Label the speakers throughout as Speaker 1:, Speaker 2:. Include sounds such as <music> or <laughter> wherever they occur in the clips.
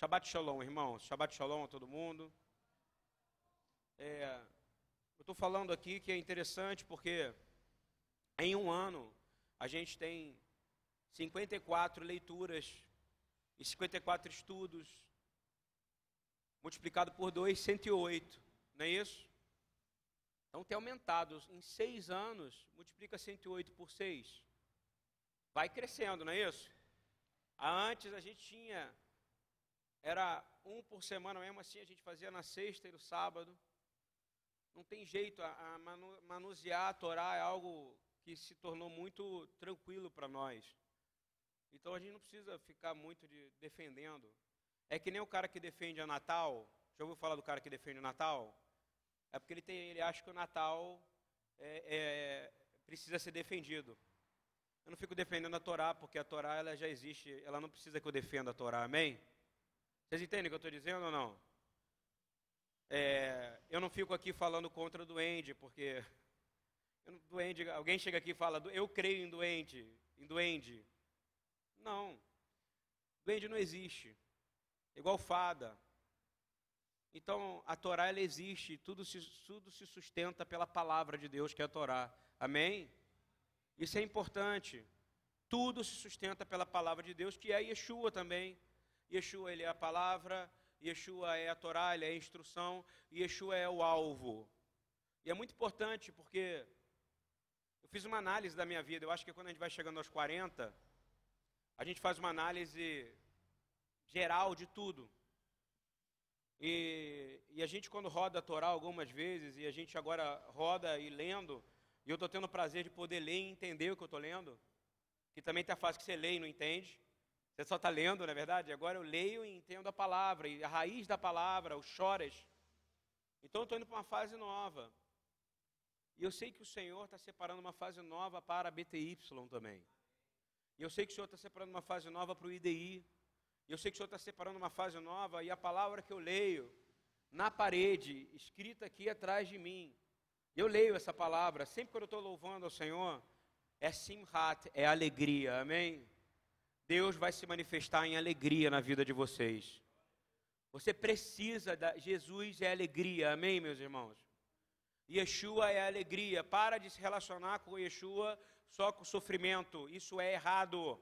Speaker 1: Shabbat Shalom, irmãos. Shabbat Shalom a todo mundo. É, eu estou falando aqui que é interessante porque em um ano a gente tem 54 leituras e 54 estudos, multiplicado por 2, 108, não é isso? Então tem aumentado. Em seis anos, multiplica 108 por 6. Vai crescendo, não é isso? Antes a gente tinha, era um por semana mesmo assim, a gente fazia na sexta e no sábado. Não tem jeito, a, a manusear a Torá é algo que se tornou muito tranquilo para nós. Então a gente não precisa ficar muito de, defendendo. É que nem o cara que defende a Natal. Já ouviu falar do cara que defende o Natal? É porque ele, tem, ele acha que o Natal é, é, precisa ser defendido. Eu não fico defendendo a Torá, porque a Torá ela já existe, ela não precisa que eu defenda a Torá, amém? Vocês entendem o que eu estou dizendo ou não? É, eu não fico aqui falando contra o duende, porque <laughs> duende, alguém chega aqui e fala, eu creio em doente, em duende. Não. Duende não existe. Igual fada. Então, a Torá ela existe, tudo se, tudo se sustenta pela palavra de Deus, que é a Torá. Amém? Isso é importante. Tudo se sustenta pela palavra de Deus, que é Yeshua também. Yeshua, ele é a palavra, Yeshua é a Torá, ele é a instrução, Yeshua é o alvo. E é muito importante porque eu fiz uma análise da minha vida. Eu acho que quando a gente vai chegando aos 40, a gente faz uma análise geral de tudo. E, e, a gente, quando roda a Torá algumas vezes, e a gente agora roda e lendo, e eu estou tendo o prazer de poder ler e entender o que eu estou lendo, que também tem a fase que você lê e não entende. Você só está lendo, não é verdade? Agora eu leio e entendo a palavra, e a raiz da palavra, os choras. Então eu estou indo para uma fase nova. E eu sei que o Senhor está separando uma fase nova para a BTY também. E eu sei que o Senhor está separando uma fase nova para o IDI. E eu sei que o Senhor está separando uma fase nova. E a palavra que eu leio na parede, escrita aqui atrás de mim, eu leio essa palavra, sempre que eu estou louvando ao Senhor, é simhat, é alegria, amém? Deus vai se manifestar em alegria na vida de vocês. Você precisa da. Jesus é alegria, amém, meus irmãos? Yeshua é alegria. Para de se relacionar com Yeshua só com sofrimento. Isso é errado.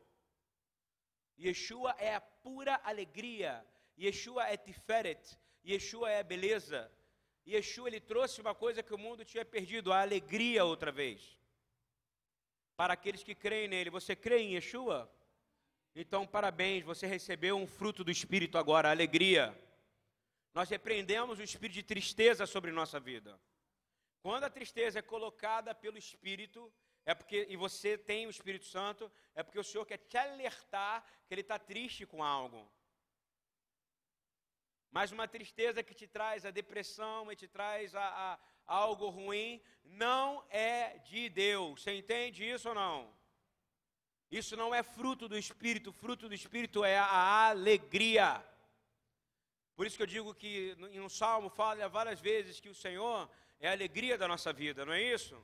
Speaker 1: Yeshua é a pura alegria. Yeshua é Tiferet. Yeshua é a beleza. Yeshua ele trouxe uma coisa que o mundo tinha perdido, a alegria outra vez. Para aqueles que creem nele, você crê em Yeshua? Então, parabéns, você recebeu um fruto do Espírito agora, alegria. Nós repreendemos o espírito de tristeza sobre nossa vida. Quando a tristeza é colocada pelo Espírito, é porque, e você tem o Espírito Santo, é porque o Senhor quer te alertar que ele está triste com algo. Mas uma tristeza que te traz a depressão e te traz a, a, a algo ruim, não é de Deus. Você entende isso ou não? Isso não é fruto do Espírito, fruto do Espírito é a alegria. Por isso que eu digo que em um salmo fala várias vezes que o Senhor é a alegria da nossa vida, não é isso?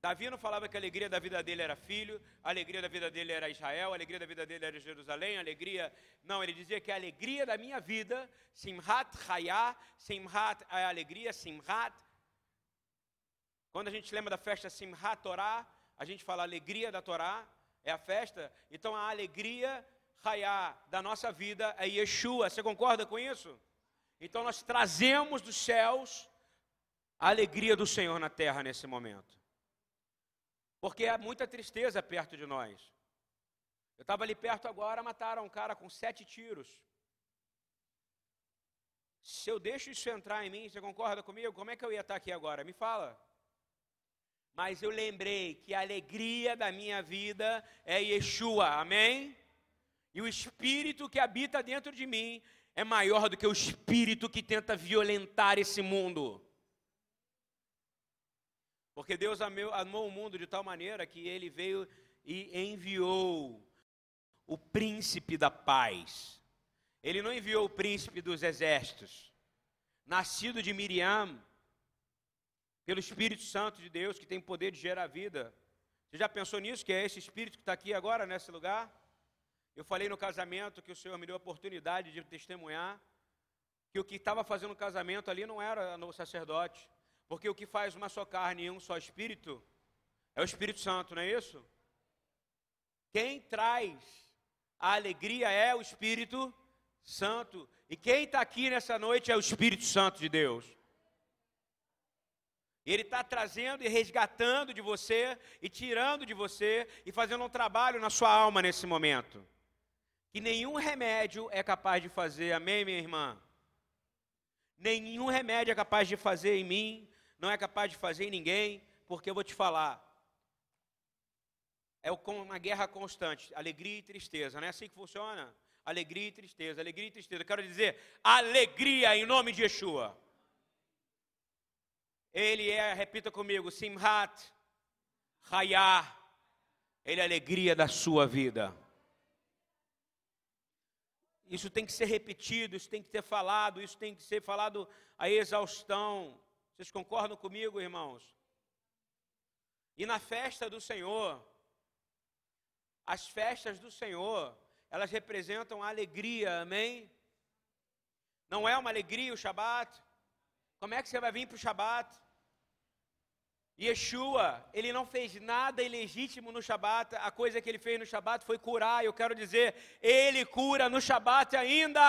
Speaker 1: Davi não falava que a alegria da vida dele era filho, a alegria da vida dele era Israel, a alegria da vida dele era Jerusalém, a alegria. Não, ele dizia que a alegria da minha vida, Simhat Hayah, Simhat é a alegria, Simhat. Quando a gente lembra da festa Simhat Torá, a gente fala alegria da Torá, é a festa. Então a alegria Hayah da nossa vida é Yeshua. Você concorda com isso? Então nós trazemos dos céus a alegria do Senhor na terra nesse momento. Porque há muita tristeza perto de nós. Eu estava ali perto agora, mataram um cara com sete tiros. Se eu deixo isso entrar em mim, você concorda comigo? Como é que eu ia estar aqui agora? Me fala. Mas eu lembrei que a alegria da minha vida é Yeshua, amém? E o espírito que habita dentro de mim é maior do que o espírito que tenta violentar esse mundo. Porque Deus amou o mundo de tal maneira que ele veio e enviou o príncipe da paz. Ele não enviou o príncipe dos exércitos, nascido de Miriam, pelo Espírito Santo de Deus, que tem poder de gerar vida. Você já pensou nisso? Que é esse Espírito que está aqui agora, nesse lugar? Eu falei no casamento que o Senhor me deu a oportunidade de testemunhar que o que estava fazendo o casamento ali não era o sacerdote, porque o que faz uma só carne e um só espírito é o Espírito Santo, não é isso? Quem traz a alegria é o Espírito Santo. E quem está aqui nessa noite é o Espírito Santo de Deus. Ele está trazendo e resgatando de você, e tirando de você, e fazendo um trabalho na sua alma nesse momento. Que nenhum remédio é capaz de fazer, amém, minha irmã? Nenhum remédio é capaz de fazer em mim, não é capaz de fazer em ninguém, porque eu vou te falar. É uma guerra constante, alegria e tristeza, não é assim que funciona? Alegria e tristeza, alegria e tristeza. Eu quero dizer, alegria em nome de Yeshua. Ele é, repita comigo, Simhat Hayah. Ele é a alegria da sua vida. Isso tem que ser repetido, isso tem que ser falado, isso tem que ser falado a exaustão. Vocês concordam comigo, irmãos? E na festa do Senhor, as festas do Senhor, elas representam a alegria, amém? Não é uma alegria o Shabat? Como é que você vai vir para o Shabat? Yeshua, ele não fez nada ilegítimo no Shabat, a coisa que ele fez no Shabat foi curar, eu quero dizer, ele cura no Shabat ainda.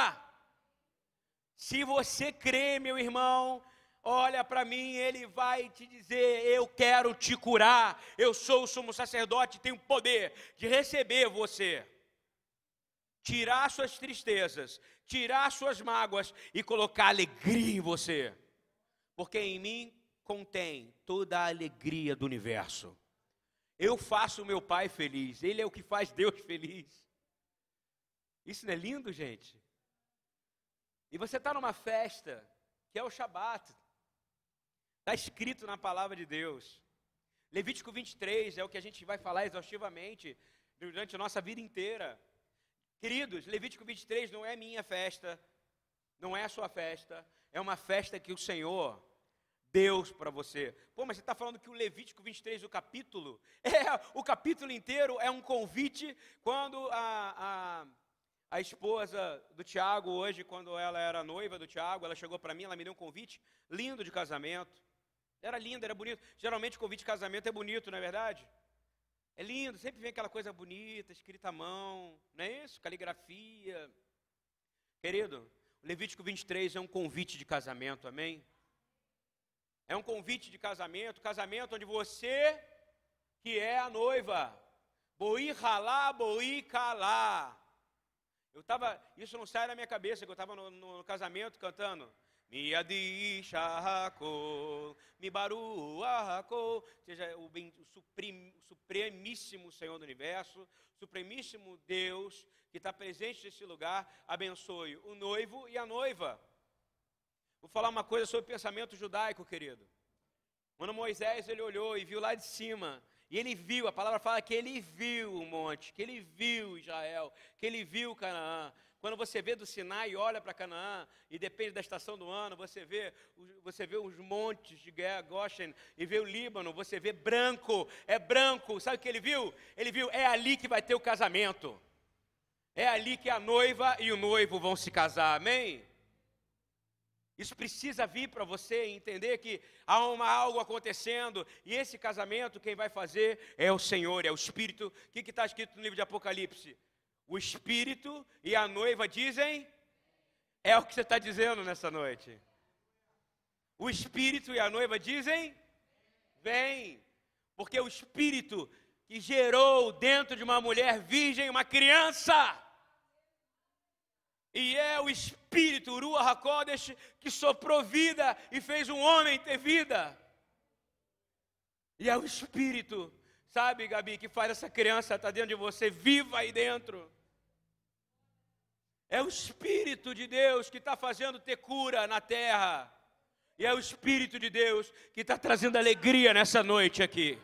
Speaker 1: Se você crê, meu irmão, olha para mim, ele vai te dizer: Eu quero te curar, eu sou o sumo sacerdote, tenho poder de receber você, tirar suas tristezas, tirar suas mágoas e colocar alegria em você, porque em mim contém toda a alegria do universo. Eu faço o meu pai feliz, ele é o que faz Deus feliz. Isso não é lindo, gente? E você está numa festa, que é o Shabat, está escrito na palavra de Deus. Levítico 23 é o que a gente vai falar exaustivamente durante a nossa vida inteira. Queridos, Levítico 23 não é minha festa, não é a sua festa, é uma festa que o Senhor Deus para você. Pô, mas você está falando que o Levítico 23, o capítulo, <laughs> é, o capítulo inteiro é um convite quando a, a, a esposa do Tiago, hoje, quando ela era noiva do Tiago, ela chegou para mim, ela me deu um convite lindo de casamento. Era lindo, era bonito. Geralmente convite de casamento é bonito, não é verdade? É lindo, sempre vem aquela coisa bonita, escrita à mão, não é isso? Caligrafia. Querido, Levítico 23 é um convite de casamento, amém? É um convite de casamento, casamento onde você, que é a noiva, boi ralá, boi calá. Eu estava, isso não sai da minha cabeça, que eu estava no, no, casamento cantando. Mi adishako, mi baruako, seja o, bem, o, suprem, o supremíssimo Senhor do Universo, supremíssimo Deus que está presente nesse lugar, abençoe o noivo e a noiva. Vou falar uma coisa sobre o pensamento judaico, querido. Quando Moisés ele olhou e viu lá de cima, e ele viu, a palavra fala que ele viu o monte, que ele viu Israel, que ele viu Canaã. Quando você vê do Sinai e olha para Canaã, e depende da estação do ano, você vê, você vê os montes de Goshen e vê o Líbano, você vê branco, é branco. Sabe o que ele viu? Ele viu, é ali que vai ter o casamento. É ali que a noiva e o noivo vão se casar, amém? Isso precisa vir para você entender que há uma, algo acontecendo e esse casamento quem vai fazer é o Senhor, é o Espírito. O que está escrito no livro de Apocalipse? O Espírito e a noiva dizem, é o que você está dizendo nessa noite. O Espírito e a noiva dizem, vem, porque o Espírito que gerou dentro de uma mulher virgem uma criança e é o Espírito, Ruach HaKodesh, que soprou vida e fez um homem ter vida. E é o Espírito, sabe, Gabi, que faz essa criança estar dentro de você, viva aí dentro. É o Espírito de Deus que está fazendo ter cura na terra. E é o Espírito de Deus que está trazendo alegria nessa noite aqui.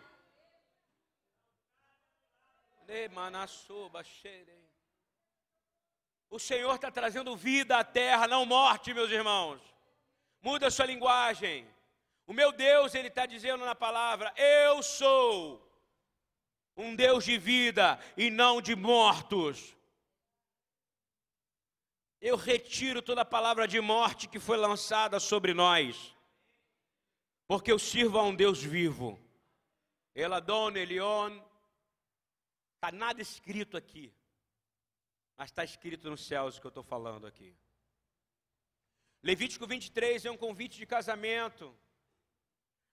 Speaker 1: O Senhor está trazendo vida à terra, não morte, meus irmãos. Muda sua linguagem. O meu Deus, Ele está dizendo na palavra: Eu sou um Deus de vida e não de mortos. Eu retiro toda a palavra de morte que foi lançada sobre nós, porque eu sirvo a um Deus vivo. Eladon, Elion, está nada escrito aqui, mas está escrito nos céus o que eu estou falando aqui. Levítico 23 é um convite de casamento.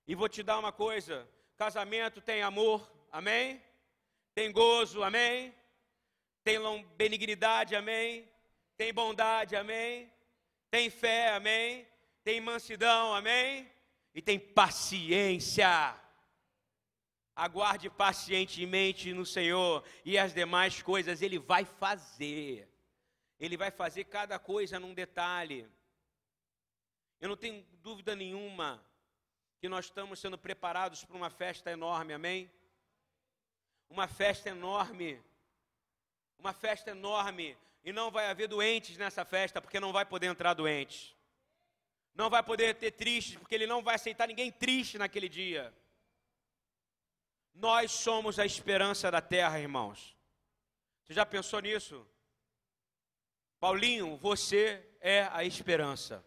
Speaker 1: E vou te dar uma coisa: casamento tem amor, amém? Tem gozo, amém? Tem benignidade, amém? Tem bondade, amém? Tem fé, amém? Tem mansidão, amém? E tem paciência. Aguarde pacientemente no Senhor e as demais coisas Ele vai fazer. Ele vai fazer cada coisa num detalhe. Eu não tenho dúvida nenhuma que nós estamos sendo preparados para uma festa enorme, amém? Uma festa enorme. Uma festa enorme. E não vai haver doentes nessa festa, porque não vai poder entrar doentes. Não vai poder ter tristes, porque ele não vai aceitar ninguém triste naquele dia. Nós somos a esperança da terra, irmãos. Você já pensou nisso? Paulinho, você é a esperança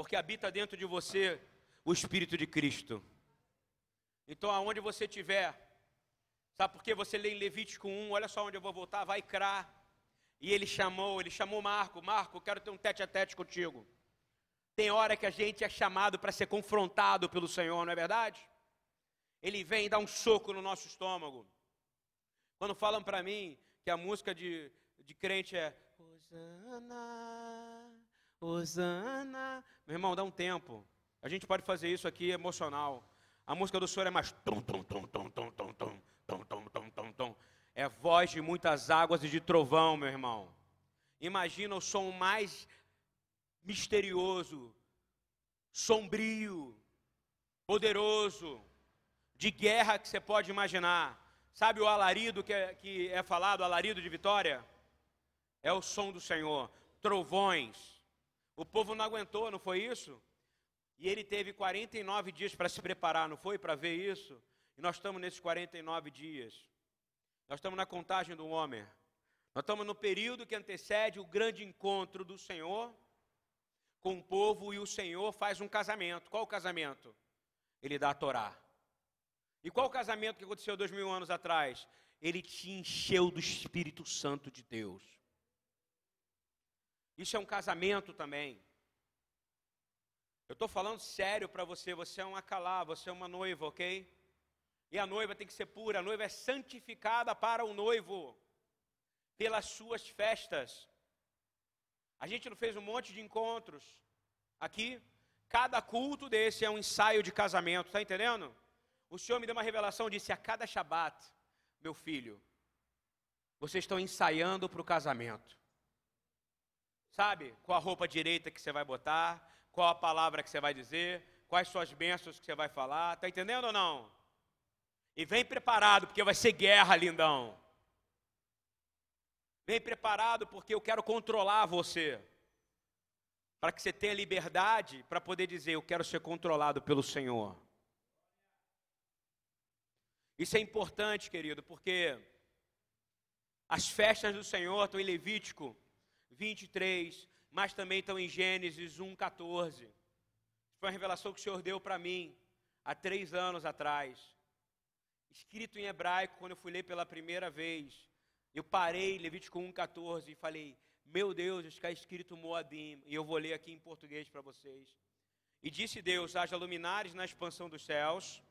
Speaker 1: porque habita dentro de você o Espírito de Cristo. Então, aonde você estiver, sabe por que você lê em Levítico 1, olha só onde eu vou voltar, vai crar. E ele chamou, ele chamou Marco, Marco, quero ter um tete a tete contigo. Tem hora que a gente é chamado para ser confrontado pelo Senhor, não é verdade? Ele vem dar um soco no nosso estômago. Quando falam para mim que a música de, de crente é Hosana, Osana. Meu irmão, dá um tempo. A gente pode fazer isso aqui emocional. A música do Senhor é mais tom, tom, tom, tom, tom, É voz de muitas águas e de trovão, meu irmão. Imagina o som mais misterioso, sombrio, poderoso, de guerra que você pode imaginar. Sabe o alarido que é, que é falado, alarido de vitória? É o som do Senhor. Trovões, o povo não aguentou, não foi isso? E ele teve 49 dias para se preparar, não foi? Para ver isso. E nós estamos nesses 49 dias. Nós estamos na contagem do homem. Nós estamos no período que antecede o grande encontro do Senhor com o povo e o Senhor faz um casamento. Qual o casamento? Ele dá a Torá. E qual o casamento que aconteceu dois mil anos atrás? Ele te encheu do Espírito Santo de Deus. Isso é um casamento também. Eu estou falando sério para você. Você é um acalá, você é uma noiva, ok? E a noiva tem que ser pura. A noiva é santificada para o noivo pelas suas festas. A gente não fez um monte de encontros aqui. Cada culto desse é um ensaio de casamento, está entendendo? O Senhor me deu uma revelação, disse: a cada Shabat, meu filho, vocês estão ensaiando para o casamento. Sabe? Qual a roupa direita que você vai botar, qual a palavra que você vai dizer, quais são as bênçãos que você vai falar. Está entendendo ou não? E vem preparado, porque vai ser guerra, lindão. Vem preparado, porque eu quero controlar você. Para que você tenha liberdade para poder dizer: Eu quero ser controlado pelo Senhor. Isso é importante, querido, porque as festas do Senhor estão em Levítico 23, mas também estão em Gênesis 1,14. Foi uma revelação que o Senhor deu para mim há três anos atrás. Escrito em hebraico, quando eu fui ler pela primeira vez, eu parei Levítico 1,14 e falei: Meu Deus, está escrito Moadim. E eu vou ler aqui em português para vocês. E disse Deus: Haja luminares na expansão dos céus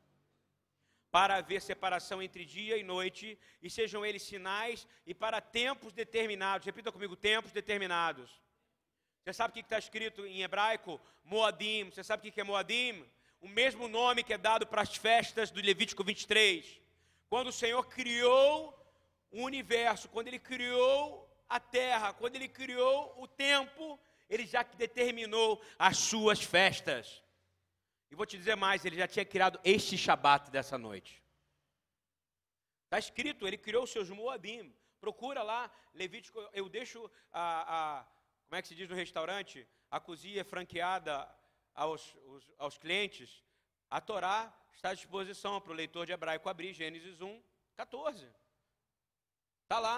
Speaker 1: para haver separação entre dia e noite, e sejam eles sinais e para tempos determinados. Repita comigo: tempos determinados. Você sabe o que está escrito em hebraico? Moadim. Você sabe o que é Moadim? O mesmo nome que é dado para as festas do Levítico 23. Quando o Senhor criou o universo, quando Ele criou a terra, quando Ele criou o tempo, Ele já determinou as suas festas. E vou te dizer mais, ele já tinha criado este Shabat dessa noite. Está escrito, ele criou os seus Moabim. Procura lá, Levítico, eu deixo a, a, como é que se diz no restaurante? A cozinha franqueada aos, aos, aos clientes. A Torá está à disposição para o leitor de hebraico abrir Gênesis 1, 14. Está lá.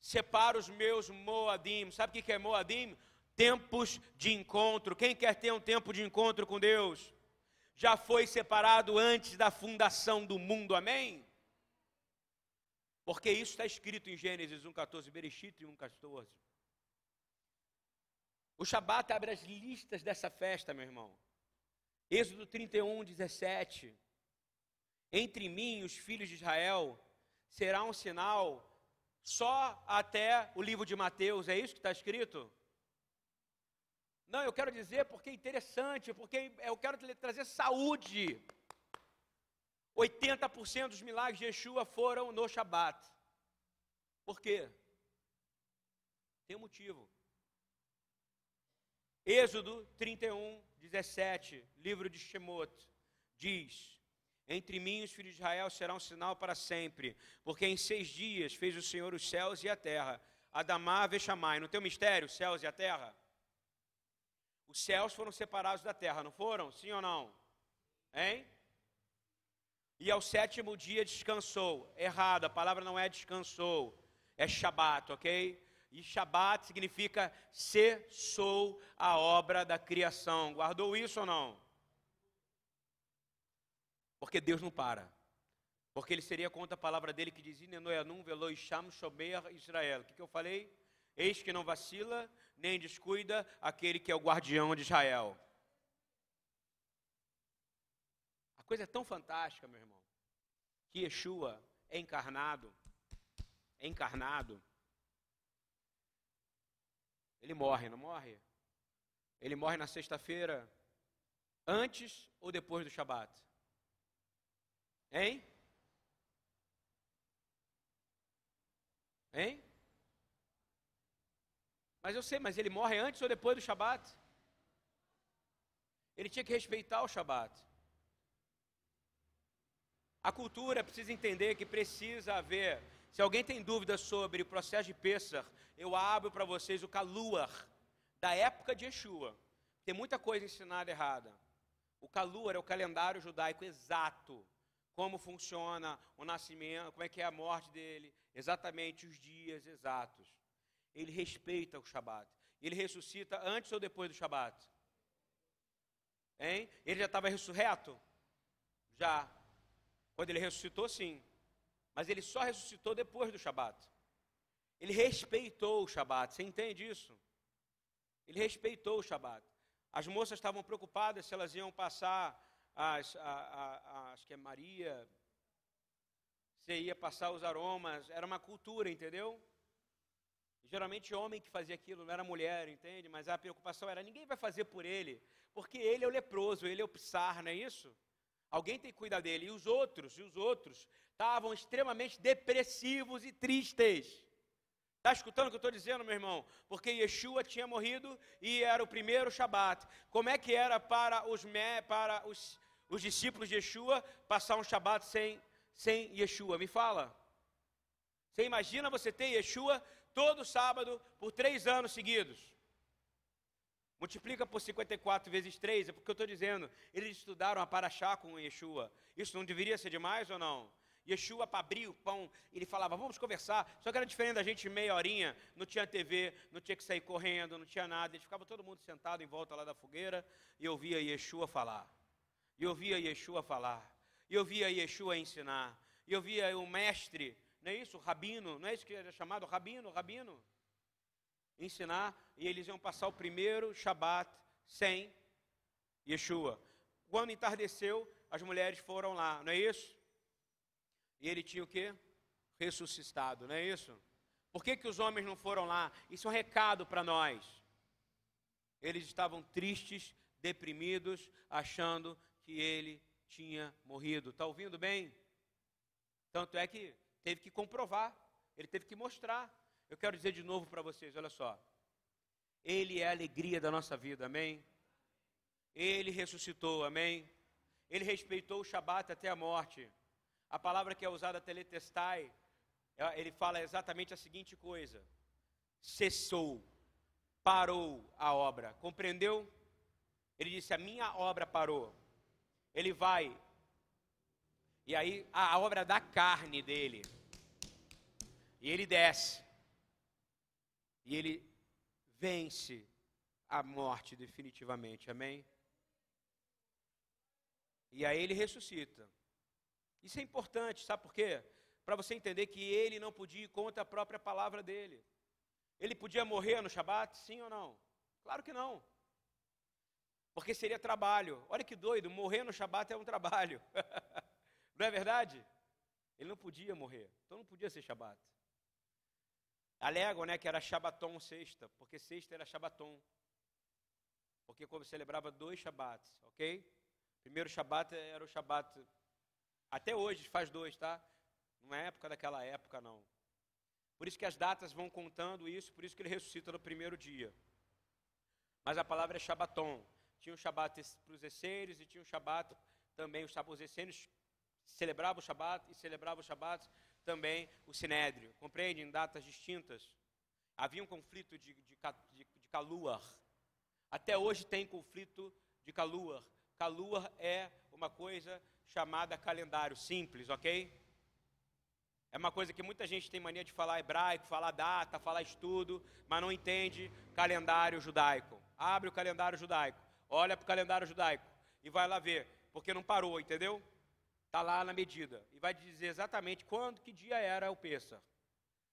Speaker 1: separa os meus Moadim. Sabe o que é Moadim? Tempos de encontro. Quem quer ter um tempo de encontro com Deus? Já foi separado antes da fundação do mundo, amém? Porque isso está escrito em Gênesis 1,14, Bereshit 1,14. O Shabat abre as listas dessa festa, meu irmão. Êxodo 31, 17. Entre mim e os filhos de Israel será um sinal só até o livro de Mateus, é isso que está escrito? Não, eu quero dizer porque é interessante, porque eu quero trazer saúde. 80% dos milagres de Yeshua foram no Shabat. Por quê? Tem um motivo. Êxodo 31, 17, livro de Shemot, diz: Entre mim e os filhos de Israel será um sinal para sempre, porque em seis dias fez o Senhor os céus e a terra. Adamá Vechamai, no teu mistério, céus e a terra? Os céus foram separados da terra, não foram? Sim ou não? Hein? E ao sétimo dia descansou. Errado, a palavra não é descansou, é Shabat, ok? E Shabat significa cessou a obra da criação. Guardou isso ou não? Porque Deus não para. Porque ele seria contra a palavra dele que shomer Israel. O que, que eu falei? Eis que não vacila, nem descuida aquele que é o guardião de Israel. A coisa é tão fantástica, meu irmão, que Yeshua é encarnado, é encarnado ele morre, não morre? Ele morre na sexta-feira, antes ou depois do Shabat? Hein? Hein? Mas eu sei, mas ele morre antes ou depois do Shabat? Ele tinha que respeitar o Shabat. A cultura precisa entender que precisa haver se alguém tem dúvidas sobre o processo de Pessah, eu abro para vocês o Kaluar, da época de Yeshua. Tem muita coisa ensinada errada. O Kaluar é o calendário judaico exato. Como funciona o nascimento, como é que é a morte dele, exatamente os dias exatos. Ele respeita o Shabat. Ele ressuscita antes ou depois do Shabat? Hein? Ele já estava ressurreto? Já. Quando ele ressuscitou, sim. Mas ele só ressuscitou depois do Shabat. Ele respeitou o Shabat. Você entende isso? Ele respeitou o Shabat. As moças estavam preocupadas se elas iam passar, as, a, a, a, acho que é Maria, se ia passar os aromas. Era uma cultura, entendeu? Geralmente homem que fazia aquilo, não era mulher, entende? Mas a preocupação era, ninguém vai fazer por ele, porque ele é o leproso, ele é o psar, não é isso? Alguém tem que cuidar dele. E os outros, e os outros, estavam extremamente depressivos e tristes. Está escutando o que eu estou dizendo, meu irmão? Porque Yeshua tinha morrido e era o primeiro Shabat. Como é que era para os, para os, os discípulos de Yeshua passar um Shabat sem, sem Yeshua? Me fala. Você imagina você ter Yeshua todo sábado por três anos seguidos? Multiplica por 54 vezes 3, é porque eu estou dizendo, eles estudaram a Paraxá com Yeshua. Isso não deveria ser demais ou não? Yeshua para abrir o pão, ele falava, vamos conversar. Só que era diferente da gente meia horinha, não tinha TV, não tinha que sair correndo, não tinha nada. Eles ficava todo mundo sentado em volta lá da fogueira e ouvia Yeshua falar. E ouvia Yeshua falar. E ouvia Yeshua ensinar. E ouvia o mestre, não é isso? O rabino, não é isso que era chamado? Rabino, rabino. Ensinar. E eles iam passar o primeiro Shabat sem Yeshua. Quando entardeceu, as mulheres foram lá, não é isso? E ele tinha o quê? Ressuscitado, não é isso? Por que, que os homens não foram lá? Isso é um recado para nós. Eles estavam tristes, deprimidos, achando que ele tinha morrido. Está ouvindo bem? Tanto é que teve que comprovar, ele teve que mostrar. Eu quero dizer de novo para vocês: olha só. Ele é a alegria da nossa vida, amém? Ele ressuscitou, amém? Ele respeitou o Shabat até a morte. A palavra que é usada, teletestai, é, ele fala exatamente a seguinte coisa: cessou, parou a obra. Compreendeu? Ele disse: A minha obra parou. Ele vai, e aí a obra da carne dele, e ele desce, E ele vence a morte definitivamente. Amém? E aí ele ressuscita. Isso é importante, sabe por quê? Para você entender que ele não podia ir contra a própria palavra dele. Ele podia morrer no Shabat, sim ou não? Claro que não. Porque seria trabalho. Olha que doido, morrer no Shabat é um trabalho. <laughs> não é verdade? Ele não podia morrer, então não podia ser Shabat. Alegam, né, que era Shabaton sexta, porque sexta era Shabaton. Porque como celebrava dois Shabats, ok? Primeiro Shabat era o Shabat, até hoje faz dois, tá? Não é época daquela época, não. Por isso que as datas vão contando isso, por isso que ele ressuscita no primeiro dia. Mas a palavra é Shabaton. Tinha o Shabat para os essênios e tinha o Shabat também, os essênios celebravam o Shabat e celebravam o Shabat também o Sinédrio. Compreende? Em datas distintas. Havia um conflito de, de, de, de. Até hoje tem conflito de Kaluar. Kaluar é uma coisa chamada calendário simples, ok? É uma coisa que muita gente tem mania de falar hebraico, falar data, falar estudo, mas não entende calendário judaico. Abre o calendário judaico, olha para o calendário judaico e vai lá ver, porque não parou, entendeu? Está lá na medida. E vai dizer exatamente quando, que dia era o Pêssar.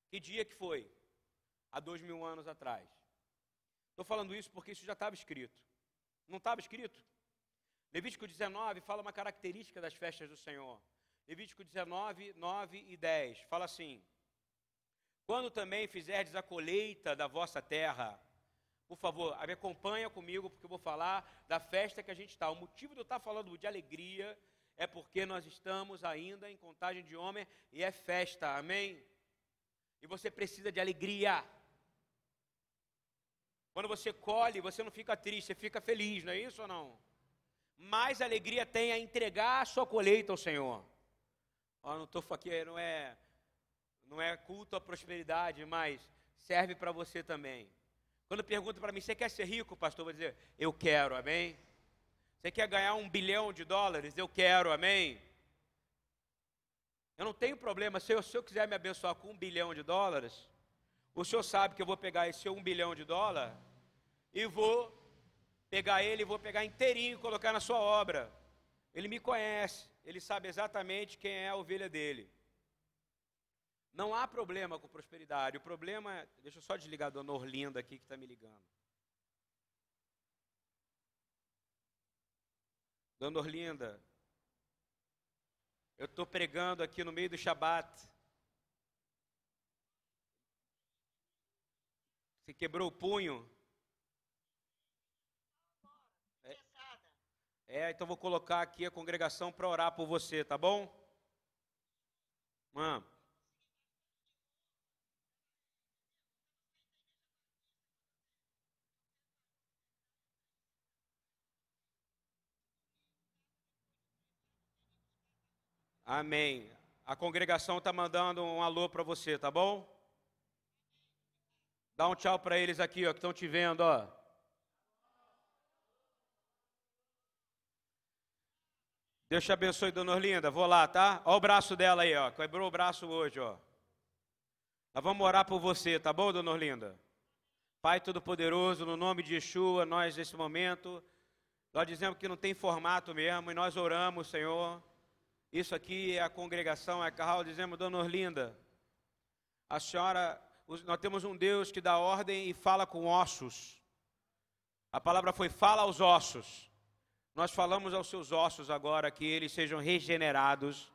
Speaker 1: Que dia que foi? Há dois mil anos atrás. Estou falando isso porque isso já estava escrito. Não estava escrito? Levítico 19 fala uma característica das festas do Senhor. Levítico 19, 9 e 10. Fala assim: Quando também fizerdes a colheita da vossa terra, por favor, me acompanha comigo, porque eu vou falar da festa que a gente está. O motivo de eu estar falando de alegria é porque nós estamos ainda em contagem de homem e é festa, amém? E você precisa de alegria. Quando você colhe, você não fica triste, você fica feliz, não é isso ou não? Mais alegria tem a entregar a sua colheita ao Senhor. Ó, não estou aqui, não é, não é culto à prosperidade, mas serve para você também. Quando pergunta para mim, você quer ser rico, pastor? Eu vou dizer, eu quero, amém? Você quer ganhar um bilhão de dólares? Eu quero, amém? Eu não tenho problema, se o senhor quiser me abençoar com um bilhão de dólares, o senhor sabe que eu vou pegar esse um bilhão de dólar e vou pegar ele, vou pegar inteirinho e colocar na sua obra. Ele me conhece ele sabe exatamente quem é a ovelha dele. Não há problema com prosperidade. O problema é. Deixa eu só desligar a dona Orlinda aqui que está me ligando. Dona Orlinda, eu estou pregando aqui no meio do Shabat. Você quebrou o punho? É, então vou colocar aqui a congregação para orar por você, tá bom? Mano. Amém. A congregação está mandando um alô para você, tá bom? Dá um tchau para eles aqui, ó, que estão te vendo, ó. Deus te abençoe, dona Orlinda. Vou lá, tá? Olha o braço dela aí, ó. Quebrou o braço hoje, ó. Nós vamos orar por você, tá bom, dona Orlinda? Pai Todo-Poderoso, no nome de Yeshua, nós nesse momento, nós dizemos que não tem formato mesmo, e nós oramos, Senhor. Isso aqui é a congregação, é a Carral, dizemos, dona Orlinda, a senhora, nós temos um Deus que dá ordem e fala com ossos. A palavra foi fala aos ossos. Nós falamos aos seus ossos agora que eles sejam regenerados,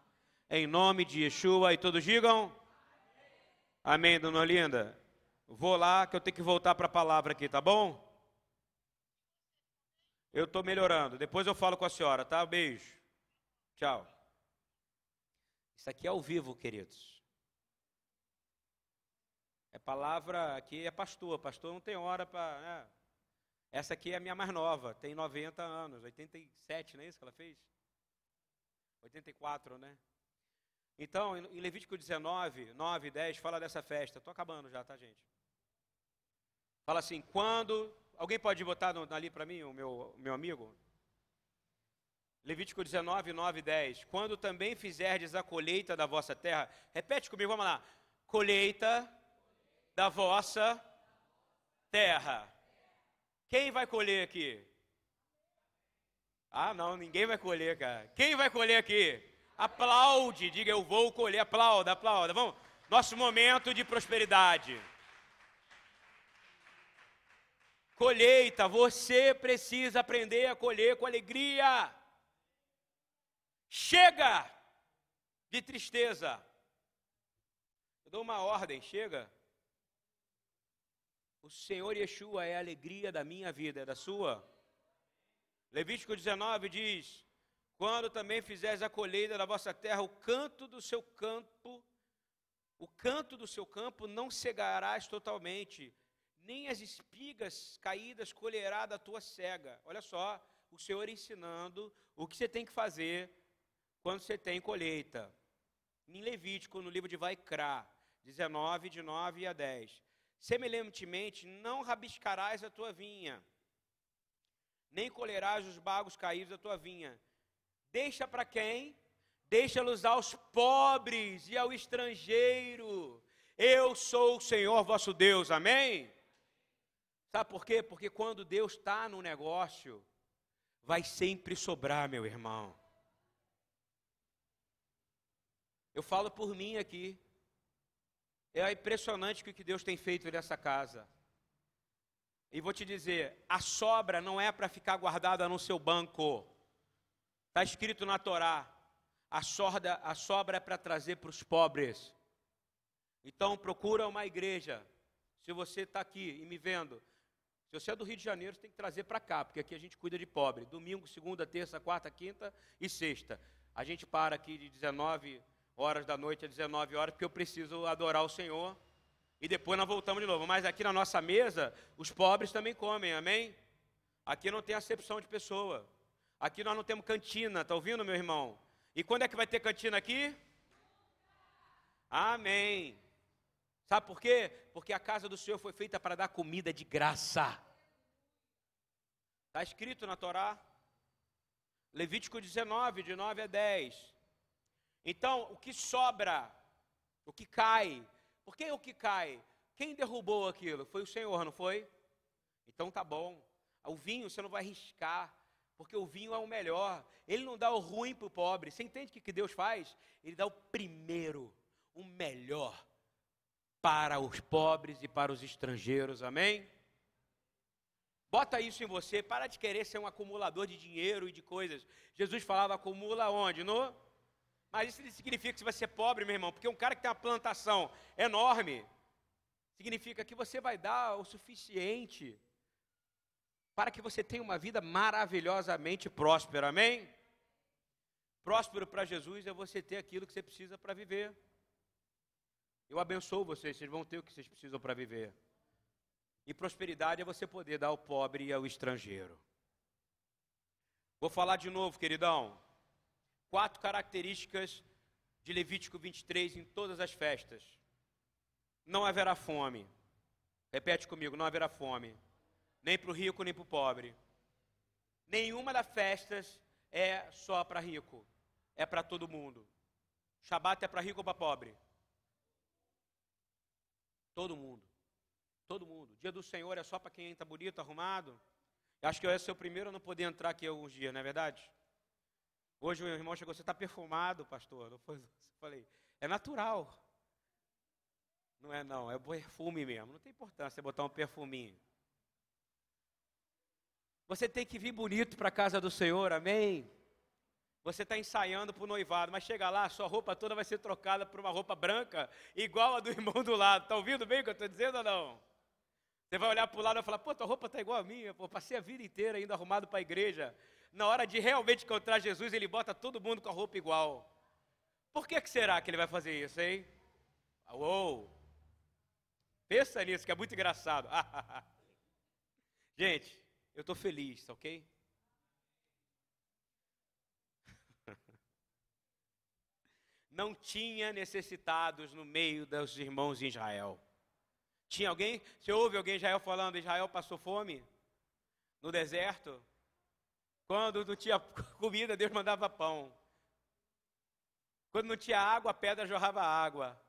Speaker 1: em nome de Yeshua, e todos digam: Amém, dona Olinda. Vou lá que eu tenho que voltar para a palavra aqui, tá bom? Eu estou melhorando. Depois eu falo com a senhora, tá? Beijo. Tchau. Isso aqui é ao vivo, queridos. É palavra aqui é pastor. Pastor não tem hora para. Né? Essa aqui é a minha mais nova, tem 90 anos, 87, não é isso que ela fez? 84, né? Então, em Levítico 19, 9 e 10, fala dessa festa. Estou acabando já, tá, gente? Fala assim, quando... Alguém pode botar ali para mim, o meu, meu amigo? Levítico 19, 9 e 10. Quando também fizerdes a colheita da vossa terra... Repete comigo, vamos lá. Colheita da vossa terra. Quem vai colher aqui? Ah, não, ninguém vai colher, cara. Quem vai colher aqui? Aplaude, diga eu vou colher, aplauda, aplauda. Vamos, nosso momento de prosperidade. Colheita, você precisa aprender a colher com alegria. Chega de tristeza. Eu dou uma ordem, chega. O Senhor Yeshua é a alegria da minha vida, é da sua. Levítico 19 diz: Quando também fizeres a colheita da vossa terra, o canto do seu campo, o canto do seu campo não cegarás totalmente, nem as espigas caídas colherá da tua cega. Olha só, o Senhor ensinando o que você tem que fazer quando você tem colheita. Em Levítico, no livro de Vaikra, 19, de 9 a 10. Semelhantemente, não rabiscarás a tua vinha, nem colherás os bagos caídos da tua vinha. Deixa para quem? Deixa-los aos pobres e ao estrangeiro. Eu sou o Senhor vosso Deus, amém? Sabe por quê? Porque quando Deus está no negócio, vai sempre sobrar, meu irmão. Eu falo por mim aqui. É impressionante o que Deus tem feito nessa casa. E vou te dizer, a sobra não é para ficar guardada no seu banco. Está escrito na Torá. A, sorda, a sobra é para trazer para os pobres. Então procura uma igreja. Se você está aqui e me vendo, se você é do Rio de Janeiro, você tem que trazer para cá, porque aqui a gente cuida de pobre. Domingo, segunda, terça, quarta, quinta e sexta. A gente para aqui de 19 horas da noite a 19 horas, porque eu preciso adorar o Senhor. E depois nós voltamos de novo. Mas aqui na nossa mesa, os pobres também comem, amém? Aqui não tem acepção de pessoa. Aqui nós não temos cantina, tá ouvindo, meu irmão? E quando é que vai ter cantina aqui? Amém. Sabe por quê? Porque a casa do Senhor foi feita para dar comida de graça. Está escrito na Torá. Levítico 19, de 9 a 10. Então, o que sobra, o que cai, por que o que cai? Quem derrubou aquilo? Foi o Senhor, não foi? Então tá bom. O vinho você não vai riscar, porque o vinho é o melhor. Ele não dá o ruim para o pobre. Você entende o que, que Deus faz? Ele dá o primeiro, o melhor, para os pobres e para os estrangeiros. Amém? Bota isso em você, para de querer ser um acumulador de dinheiro e de coisas. Jesus falava acumula onde? No mas isso significa que você vai ser pobre, meu irmão, porque um cara que tem uma plantação enorme, significa que você vai dar o suficiente para que você tenha uma vida maravilhosamente próspera, amém? Próspero para Jesus é você ter aquilo que você precisa para viver. Eu abençoo vocês, vocês vão ter o que vocês precisam para viver. E prosperidade é você poder dar ao pobre e ao estrangeiro. Vou falar de novo, queridão quatro características de Levítico 23 em todas as festas. Não haverá fome. Repete comigo: não haverá fome. Nem para o rico, nem para o pobre. Nenhuma das festas é só para rico. É para todo mundo. Shabat é para rico ou para pobre? Todo mundo. Todo mundo. Dia do Senhor é só para quem está bonito, arrumado. Acho que eu ia ser o primeiro a não poder entrar aqui alguns dias, não é verdade? Hoje o meu irmão chegou, você está perfumado, pastor. Eu falei, é natural. Não é não, é perfume mesmo. Não tem importância botar um perfuminho. Você tem que vir bonito para a casa do Senhor, amém? Você está ensaiando para o noivado, mas chega lá, sua roupa toda vai ser trocada por uma roupa branca, igual a do <laughs> irmão do lado. Está ouvindo bem o que eu estou dizendo ou não? Você vai olhar para o lado e falar, pô, tua roupa está igual a minha, pô, passei a vida inteira indo arrumado para a igreja na hora de realmente encontrar Jesus, ele bota todo mundo com a roupa igual. Por que, que será que ele vai fazer isso, hein? Uou! Pensa nisso, que é muito engraçado. <laughs> Gente, eu estou feliz, ok? <laughs> Não tinha necessitados no meio dos irmãos em Israel. Tinha alguém? Você ouve alguém em Israel falando: Israel passou fome no deserto? Quando não tinha <laughs> comida, Deus mandava pão. Quando não tinha água, a pedra jorrava água.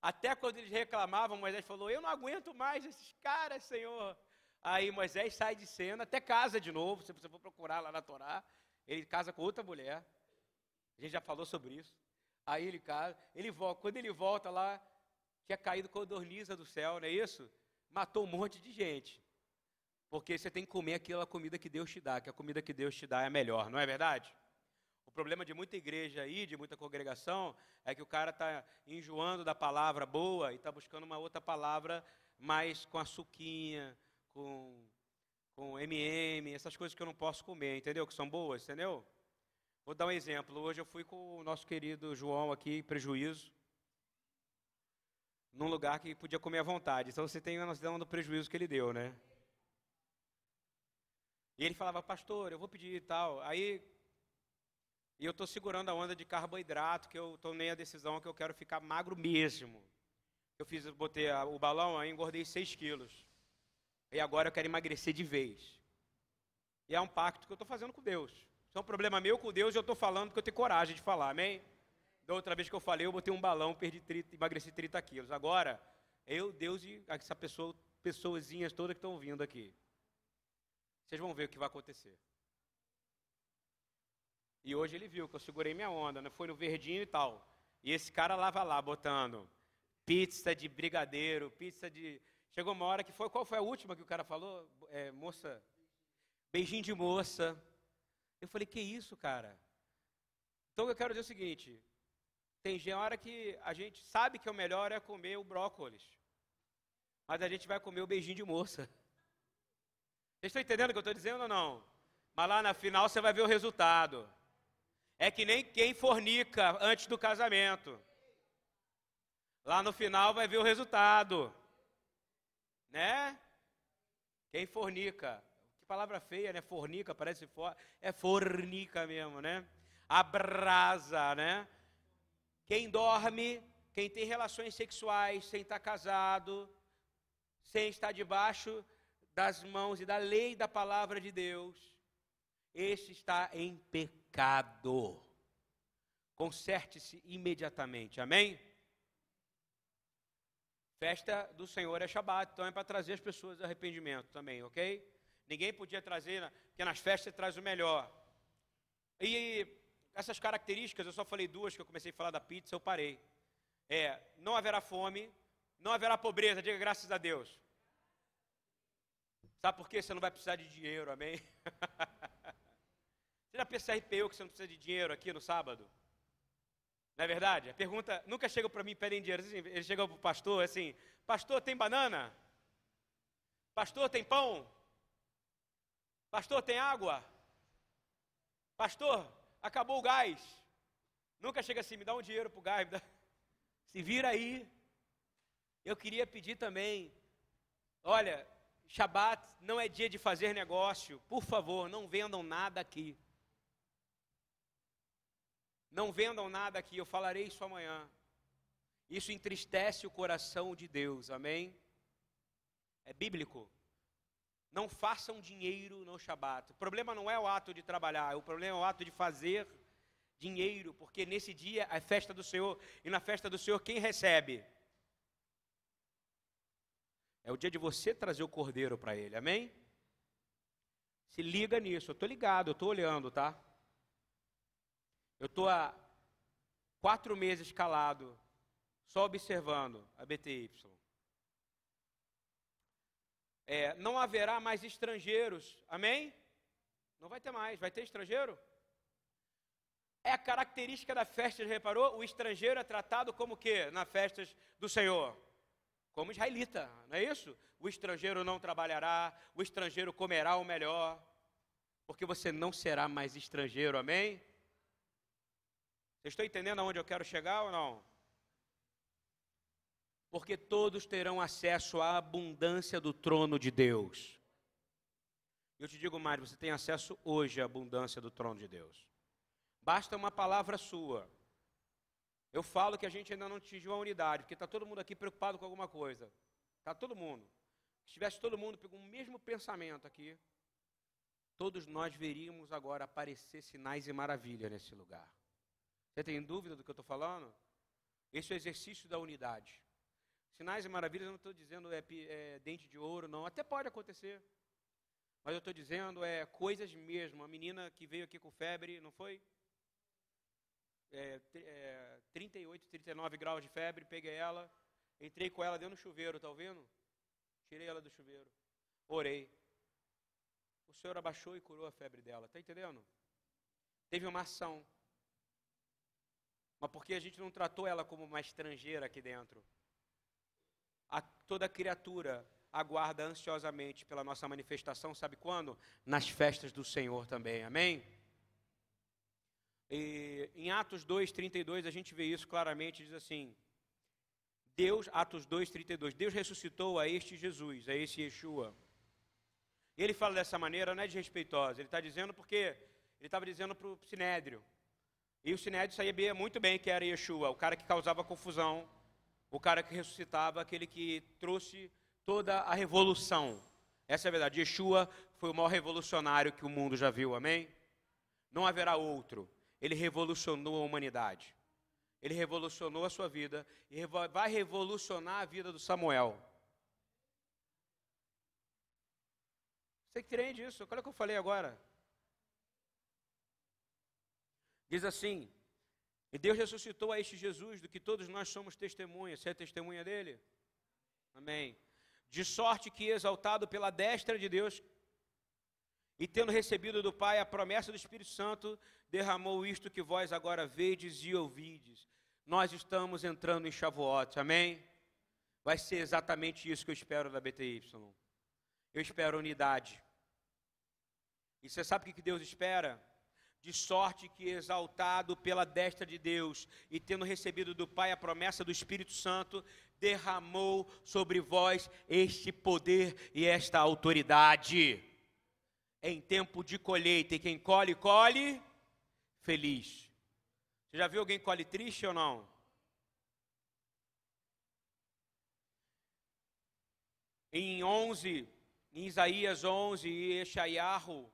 Speaker 1: Até quando eles reclamavam, Moisés falou: Eu não aguento mais esses caras, Senhor. Aí Moisés sai de cena, até casa de novo. Se você for procurar lá na Torá, ele casa com outra mulher. A gente já falou sobre isso. Aí ele casa, ele volta. Quando ele volta lá, tinha caído codorniza do céu, não é isso? Matou um monte de gente. Porque você tem que comer aquela comida que Deus te dá, que a comida que Deus te dá é melhor, não é verdade? O problema de muita igreja aí, de muita congregação, é que o cara está enjoando da palavra boa e está buscando uma outra palavra mais com açuquinha, com, com MM, essas coisas que eu não posso comer, entendeu? Que são boas, entendeu? Vou dar um exemplo. Hoje eu fui com o nosso querido João aqui, prejuízo, num lugar que podia comer à vontade. Então você tem uma noção do prejuízo que ele deu, né? E ele falava, pastor, eu vou pedir e tal. Aí e eu estou segurando a onda de carboidrato, que eu tomei a decisão que eu quero ficar magro mesmo. Eu fiz, botei a, o balão, aí engordei 6 quilos. E agora eu quero emagrecer de vez. E é um pacto que eu estou fazendo com Deus. Isso é um problema meu com Deus eu estou falando porque eu tenho coragem de falar, amém? Da outra vez que eu falei, eu botei um balão, perdi 30, emagreci 30 quilos. Agora, eu, Deus e essa pessoa, pessoazinhas todas que estão vindo aqui. Vocês vão ver o que vai acontecer. E hoje ele viu que eu segurei minha onda, né? foi no verdinho e tal. E esse cara lava lá, botando pizza de brigadeiro, pizza de. Chegou uma hora que foi. Qual foi a última que o cara falou? É, moça. Beijinho de moça. Eu falei, que isso, cara? Então eu quero dizer o seguinte: tem hora que a gente sabe que o melhor é comer o brócolis. Mas a gente vai comer o beijinho de moça. Vocês estão entendendo o que eu estou dizendo ou não? Mas lá na final você vai ver o resultado. É que nem quem fornica antes do casamento. Lá no final vai ver o resultado. Né? Quem fornica. Que palavra feia, né? Fornica, parece for... é fornica mesmo, né? Abrasa, né? Quem dorme, quem tem relações sexuais sem estar casado, sem estar debaixo das mãos e da lei da palavra de Deus, este está em pecado. Conserte-se imediatamente. Amém? Festa do Senhor é Shabat, então é para trazer as pessoas arrependimento também, ok? Ninguém podia trazer, porque nas festas você traz o melhor. E essas características, eu só falei duas que eu comecei a falar da pizza, eu parei. É, não haverá fome, não haverá pobreza, diga graças a Deus. Sabe por quê? Você não vai precisar de dinheiro, amém? <laughs> Você já pensa RPU que você não precisa de dinheiro aqui no sábado? Não é verdade? A pergunta nunca chega para mim pedem dinheiro. Assim, ele chega para o pastor assim: Pastor, tem banana? Pastor, tem pão? Pastor, tem água? Pastor, acabou o gás. Nunca chega assim: me dá um dinheiro para o gás. <laughs> Se vira aí. Eu queria pedir também. Olha, Shabat não é dia de fazer negócio. Por favor, não vendam nada aqui. Não vendam nada aqui, eu falarei isso amanhã. Isso entristece o coração de Deus, amém? É bíblico. Não façam dinheiro no Shabat. O problema não é o ato de trabalhar, o problema é o ato de fazer dinheiro, porque nesse dia é festa do Senhor, e na festa do Senhor quem recebe? É o dia de você trazer o cordeiro para ele, amém? Se liga nisso, eu estou ligado, eu estou olhando, tá? Eu estou há quatro meses calado, só observando a BTY. É, não haverá mais estrangeiros, amém? Não vai ter mais, vai ter estrangeiro? É a característica da festa, reparou? O estrangeiro é tratado como o quê nas festas do Senhor? Como israelita, não é isso? O estrangeiro não trabalhará, o estrangeiro comerá o melhor, porque você não será mais estrangeiro, amém? Vocês estão entendendo aonde eu quero chegar ou não? Porque todos terão acesso à abundância do trono de Deus. Eu te digo mais, você tem acesso hoje à abundância do trono de Deus. Basta uma palavra sua. Eu falo que a gente ainda não atingiu a unidade, porque está todo mundo aqui preocupado com alguma coisa. Está todo mundo. Se tivesse todo mundo com o mesmo pensamento aqui, todos nós veríamos agora aparecer sinais e maravilhas nesse lugar. Você tem dúvida do que eu estou falando? Esse é o exercício da unidade. Sinais e maravilhas, eu não estou dizendo é, é, dente de ouro, não. Até pode acontecer. Mas eu estou dizendo é coisas mesmo. A menina que veio aqui com febre, não foi? É, é, 38, 39 graus de febre, peguei ela, entrei com ela dentro do chuveiro, tá ouvindo? Tirei ela do chuveiro. Orei. O Senhor abaixou e curou a febre dela, tá entendendo? Teve uma ação. Mas porque a gente não tratou ela como uma estrangeira aqui dentro. A, toda criatura aguarda ansiosamente pela nossa manifestação, sabe quando? Nas festas do Senhor também, amém? E, em Atos 2, 32, a gente vê isso claramente, diz assim, Deus, Atos 2, 32, Deus ressuscitou a este Jesus, a esse Yeshua. E ele fala dessa maneira, não é desrespeitosa, ele está dizendo porque, ele estava dizendo para o Sinédrio, e o Sinédrio sabia muito bem que era Yeshua, o cara que causava confusão, o cara que ressuscitava, aquele que trouxe toda a revolução. Essa é a verdade. Yeshua foi o maior revolucionário que o mundo já viu, amém? Não haverá outro. Ele revolucionou a humanidade. Ele revolucionou a sua vida e vai revolucionar a vida do Samuel. Você crê disso? Olha o que eu falei agora. Diz assim: E Deus ressuscitou a este Jesus, do que todos nós somos testemunhas. Você é testemunha dele? Amém de sorte que, exaltado pela destra de Deus, e tendo recebido do Pai a promessa do Espírito Santo, derramou isto que vós agora vedes e ouvides. Nós estamos entrando em Shavuot, amém? Vai ser exatamente isso que eu espero da BTY. Eu espero unidade. E você sabe o que Deus espera? De sorte que, exaltado pela destra de Deus e tendo recebido do Pai a promessa do Espírito Santo, derramou sobre vós este poder e esta autoridade. Em tempo de colheita, e quem colhe, colhe feliz. Você já viu alguém colhe triste ou não? Em 11, em Isaías 11 e Eshaiahu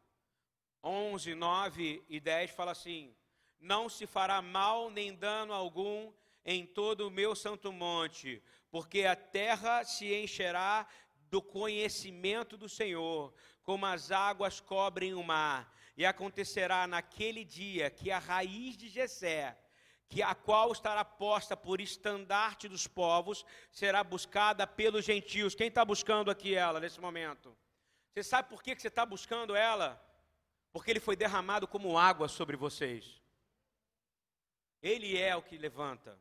Speaker 1: 11, 9 e 10 fala assim: Não se fará mal nem dano algum em todo o meu santo monte, porque a terra se encherá do conhecimento do Senhor, como as águas cobrem o mar. E acontecerá naquele dia que a raiz de Jessé, que a qual estará posta por estandarte dos povos, será buscada pelos gentios. Quem está buscando aqui ela nesse momento? Você sabe por que você está buscando ela? Porque ele foi derramado como água sobre vocês. Ele é o que levanta.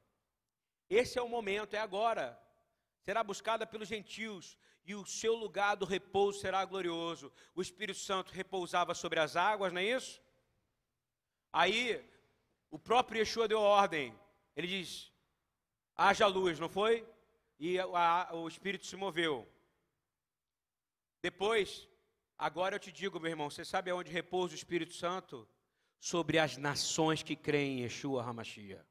Speaker 1: Esse é o momento, é agora. Será buscada pelos gentios e o seu lugar do repouso será glorioso. O Espírito Santo repousava sobre as águas, não é isso? Aí, o próprio Yeshua deu ordem. Ele diz: haja luz, não foi? E a, a, o Espírito se moveu. Depois, agora eu te digo, meu irmão, você sabe aonde repousa o Espírito Santo? Sobre as nações que creem em Yeshua Hamashia.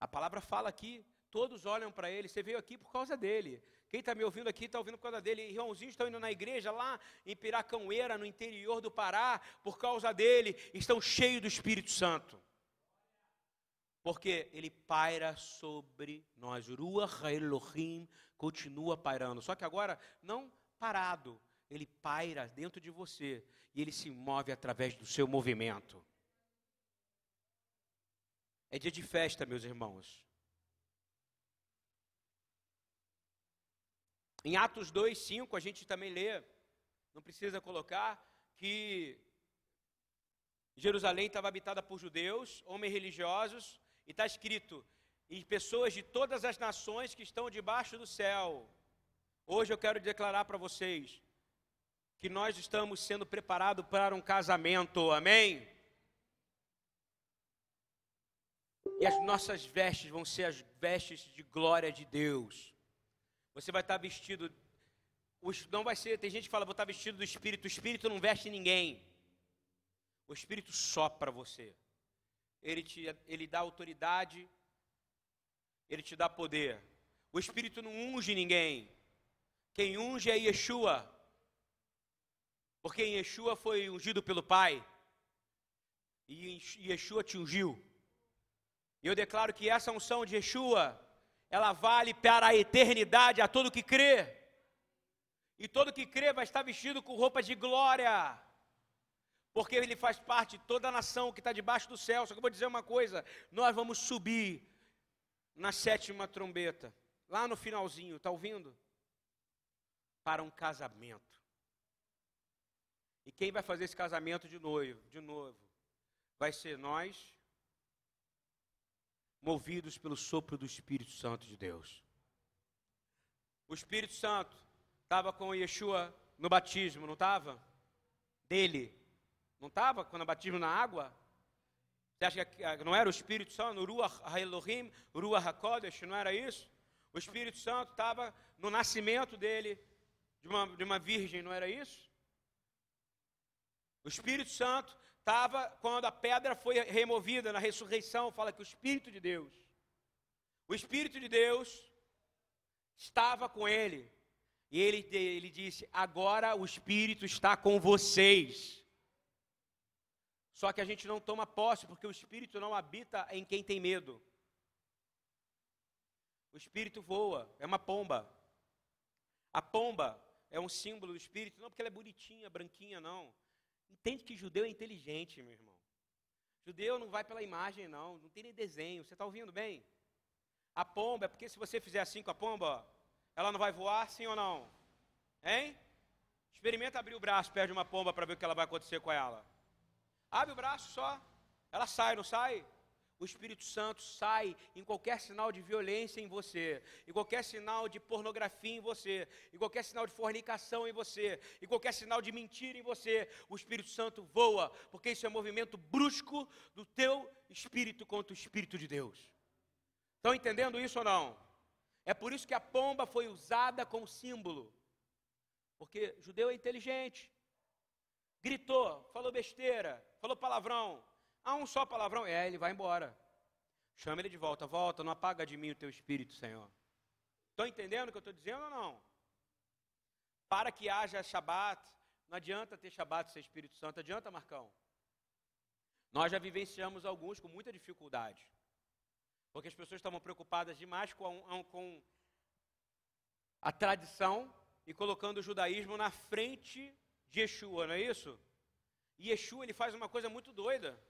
Speaker 1: A palavra fala aqui, todos olham para ele. Você veio aqui por causa dele. Quem está me ouvindo aqui está ouvindo por causa dele. Irmãozinhos estão indo na igreja lá em Piracaueira, no interior do Pará, por causa dele. Estão cheios do Espírito Santo. Porque ele paira sobre nós. Ruach Elohim continua pairando. Só que agora, não parado. Ele paira dentro de você. E ele se move através do seu movimento. É dia de festa, meus irmãos. Em Atos 2, 5, a gente também lê, não precisa colocar, que Jerusalém estava habitada por judeus, homens religiosos, e está escrito, e pessoas de todas as nações que estão debaixo do céu. Hoje eu quero declarar para vocês que nós estamos sendo preparados para um casamento, amém? E as nossas vestes vão ser as vestes de glória de Deus. Você vai estar vestido. Não vai ser. Tem gente que fala, vou estar vestido do Espírito. O Espírito não veste ninguém. O Espírito sopra você. Ele, te, ele dá autoridade. Ele te dá poder. O Espírito não unge ninguém. Quem unge é Yeshua. Porque Yeshua foi ungido pelo Pai. E Yeshua te ungiu. E eu declaro que essa unção de Yeshua ela vale para a eternidade a todo que crê. E todo que crê vai estar vestido com roupas de glória. Porque ele faz parte de toda a nação que está debaixo do céu. Só que eu vou dizer uma coisa: nós vamos subir na sétima trombeta, lá no finalzinho, está ouvindo? Para um casamento. E quem vai fazer esse casamento de noivo, de novo, vai ser nós, movidos pelo sopro do Espírito Santo de Deus. O Espírito Santo estava com Yeshua no batismo, não estava? Dele. Não estava quando o batismo na água? Você acha que não era o Espírito Santo, Ruach HaElohim, Ruach HaKodesh, não era isso? O Espírito Santo estava no nascimento dele, de uma, de uma virgem, não era isso? O Espírito Santo estava quando a pedra foi removida na ressurreição, fala que o Espírito de Deus, o Espírito de Deus estava com ele. E ele, ele disse: Agora o Espírito está com vocês. Só que a gente não toma posse, porque o Espírito não habita em quem tem medo. O Espírito voa, é uma pomba. A pomba é um símbolo do Espírito, não porque ela é bonitinha, branquinha, não. Entende que judeu é inteligente, meu irmão. Judeu não vai pela imagem, não. Não tem nem desenho. Você está ouvindo bem? A pomba, é porque se você fizer assim com a pomba, ela não vai voar, sim ou não? Hein? Experimenta abrir o braço perto de uma pomba para ver o que ela vai acontecer com ela. Abre o braço só. Ela sai, não sai? O Espírito Santo sai em qualquer sinal de violência em você, em qualquer sinal de pornografia em você, em qualquer sinal de fornicação em você, em qualquer sinal de mentira em você, o Espírito Santo voa, porque isso é um movimento brusco do teu espírito contra o Espírito de Deus. Estão entendendo isso ou não? É por isso que a pomba foi usada como símbolo, porque judeu é inteligente, gritou, falou besteira, falou palavrão, Há um só palavrão? É, ele vai embora. Chama ele de volta. Volta, não apaga de mim o teu espírito, Senhor. Estão entendendo o que eu estou dizendo ou não? Para que haja Shabat, não adianta ter Shabat sem Espírito Santo. Adianta, Marcão? Nós já vivenciamos alguns com muita dificuldade. Porque as pessoas estavam preocupadas demais com, com a tradição e colocando o judaísmo na frente de Yeshua, não é isso? E Yeshua ele faz uma coisa muito doida.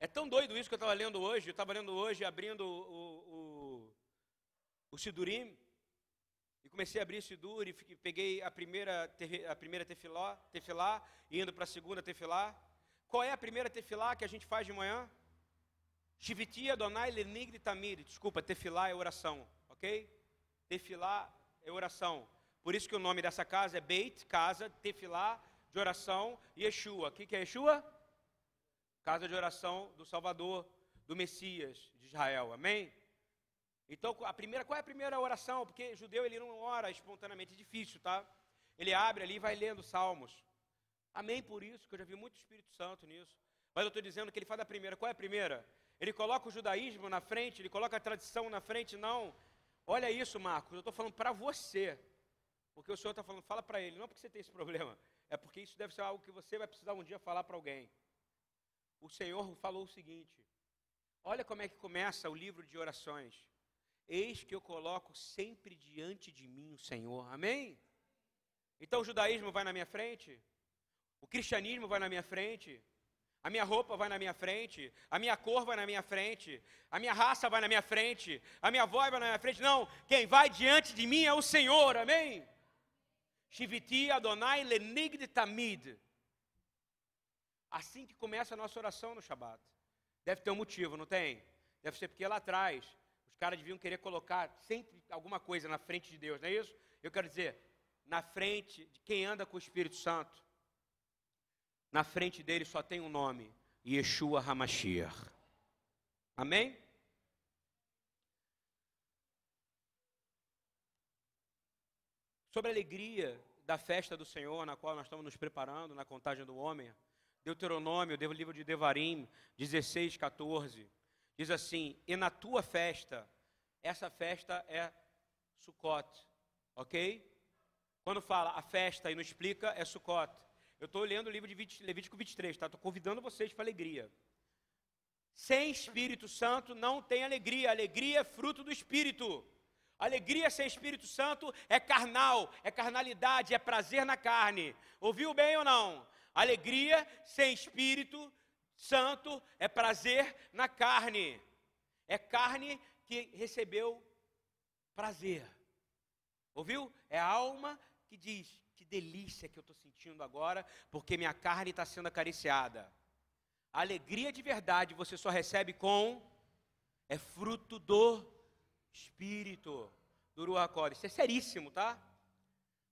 Speaker 1: É tão doido isso que eu estava lendo hoje. Eu estava lendo hoje, abrindo o, o, o Sidurim. E comecei a abrir o Sidur e peguei a primeira, a primeira tefilá, tefilá e indo para a segunda tefilá. Qual é a primeira tefilá que a gente faz de manhã? Shiviti Adonai Lenigri Tamir. Desculpa, tefilá é oração, ok? Tefilá é oração. Por isso que o nome dessa casa é Beit, casa, tefilá, de oração, Yeshua. O que, que é Yeshua? Casa de oração do Salvador, do Messias de Israel. Amém? Então, a primeira, qual é a primeira oração? Porque judeu ele não ora espontaneamente, é difícil, tá? Ele abre ali e vai lendo salmos. Amém por isso, que eu já vi muito Espírito Santo nisso. Mas eu estou dizendo que ele faz a primeira. Qual é a primeira? Ele coloca o judaísmo na frente, ele coloca a tradição na frente, não. Olha isso, Marcos, eu estou falando para você. Porque o Senhor está falando, fala para ele, não porque você tem esse problema, é porque isso deve ser algo que você vai precisar um dia falar para alguém o Senhor falou o seguinte: olha como é que começa o livro de orações. Eis que eu coloco sempre diante de mim o Senhor. Amém? Então o judaísmo vai na minha frente, o cristianismo vai na minha frente, a minha roupa vai na minha frente, a minha cor vai na minha frente, a minha raça vai na minha frente, a minha voz vai na minha frente. Não, quem vai diante de mim é o Senhor. Amém? Shiviti Adonai Lenig de Tamid. Assim que começa a nossa oração no Shabat. Deve ter um motivo, não tem? Deve ser porque lá atrás os caras deviam querer colocar sempre alguma coisa na frente de Deus, não é isso? Eu quero dizer, na frente de quem anda com o Espírito Santo, na frente dele só tem um nome: Yeshua Hamashiach. Amém? Sobre a alegria da festa do Senhor, na qual nós estamos nos preparando, na contagem do homem. Deuteronômio, o livro de Devarim, 16, 14, diz assim: E na tua festa, essa festa é Sukkot, ok? Quando fala a festa e não explica, é Sukkot. Eu estou lendo o livro de Levítico 23, tá? Estou convidando vocês para alegria. sem Espírito Santo não tem alegria. Alegria é fruto do Espírito. Alegria sem Espírito Santo é carnal, é carnalidade, é prazer na carne. Ouviu bem ou não? Alegria sem Espírito Santo é prazer na carne. É carne que recebeu prazer. Ouviu? É a alma que diz: que delícia que eu estou sentindo agora, porque minha carne está sendo acariciada. Alegria de verdade você só recebe com é fruto do Espírito do Ruach Isso é seríssimo, tá?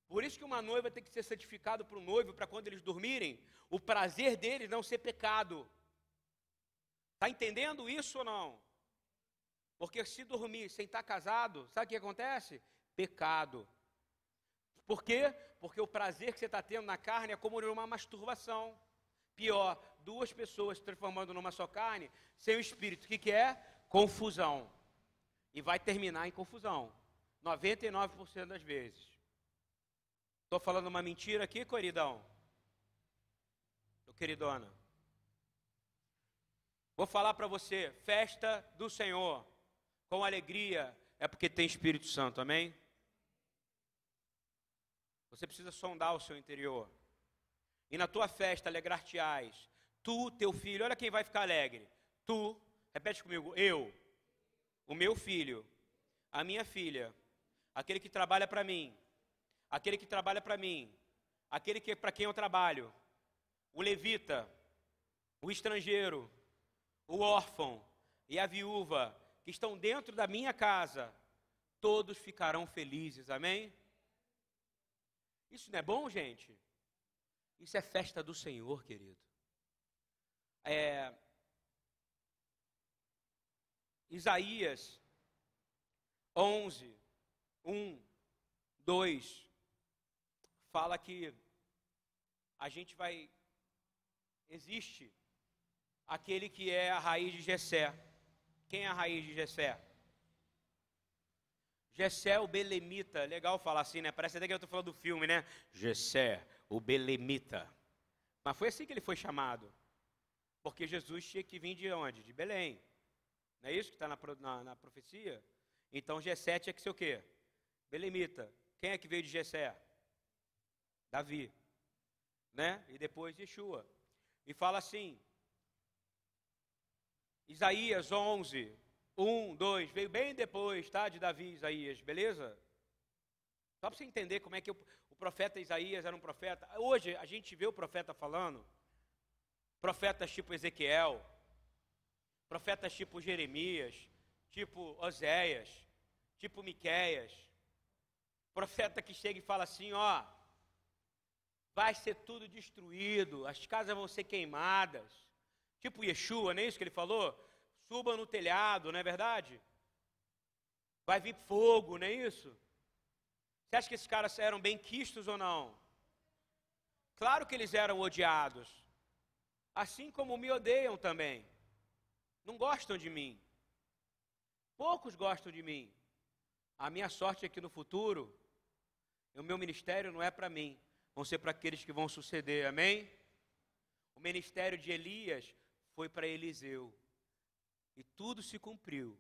Speaker 1: Por isso que uma noiva tem que ser santificada para o noivo, para quando eles dormirem, o prazer deles não ser pecado. Está entendendo isso ou não? Porque se dormir sem estar casado, sabe o que acontece? Pecado. Por quê? Porque o prazer que você está tendo na carne é como uma masturbação. Pior, duas pessoas se transformando numa só carne, sem o espírito. O que, que é? Confusão. E vai terminar em confusão. 99% das vezes. Estou falando uma mentira aqui, queridão? Ô, queridona. Vou falar para você, festa do Senhor, com alegria, é porque tem Espírito Santo, amém? Você precisa sondar o seu interior. E na tua festa alegrar-te-ás. Tu, teu filho, olha quem vai ficar alegre. Tu, repete comigo, eu, o meu filho, a minha filha, aquele que trabalha para mim, aquele que trabalha para mim, aquele que para quem eu trabalho, o levita, o estrangeiro, o órfão e a viúva que estão dentro da minha casa, todos ficarão felizes. Amém? Isso não é bom, gente? Isso é festa do Senhor, querido. É, Isaías 11, 1, 2, fala que a gente vai. Existe aquele que é a raiz de Jessé. Quem é a raiz de Jessé? Jessé, o Belemita. Legal falar assim, né? Parece até que eu estou falando do filme, né? Jessé, o Belemita. Mas foi assim que ele foi chamado. Porque Jesus tinha que vir de onde? De Belém. Não é isso que está na, na, na, profecia? Então Jessé tinha que ser o quê? Belemita. Quem é que veio de Jessé? Davi. Né? E depois Yeshua. E fala assim, Isaías 11, 1, 2, veio bem depois, tá? De Davi Isaías, beleza? Só para você entender como é que o, o profeta Isaías era um profeta. Hoje a gente vê o profeta falando, profetas tipo Ezequiel, profetas tipo Jeremias, tipo Oséias, tipo Miqueias, profeta que chega e fala assim, ó, vai ser tudo destruído, as casas vão ser queimadas, Tipo Yeshua, não é isso que ele falou? Suba no telhado, não é verdade? Vai vir fogo, não é isso? Você acha que esses caras eram bem quistos ou não? Claro que eles eram odiados. Assim como me odeiam também. Não gostam de mim. Poucos gostam de mim. A minha sorte é que no futuro, o meu ministério não é para mim, vão ser para aqueles que vão suceder. Amém? O ministério de Elias foi para Eliseu. E tudo se cumpriu.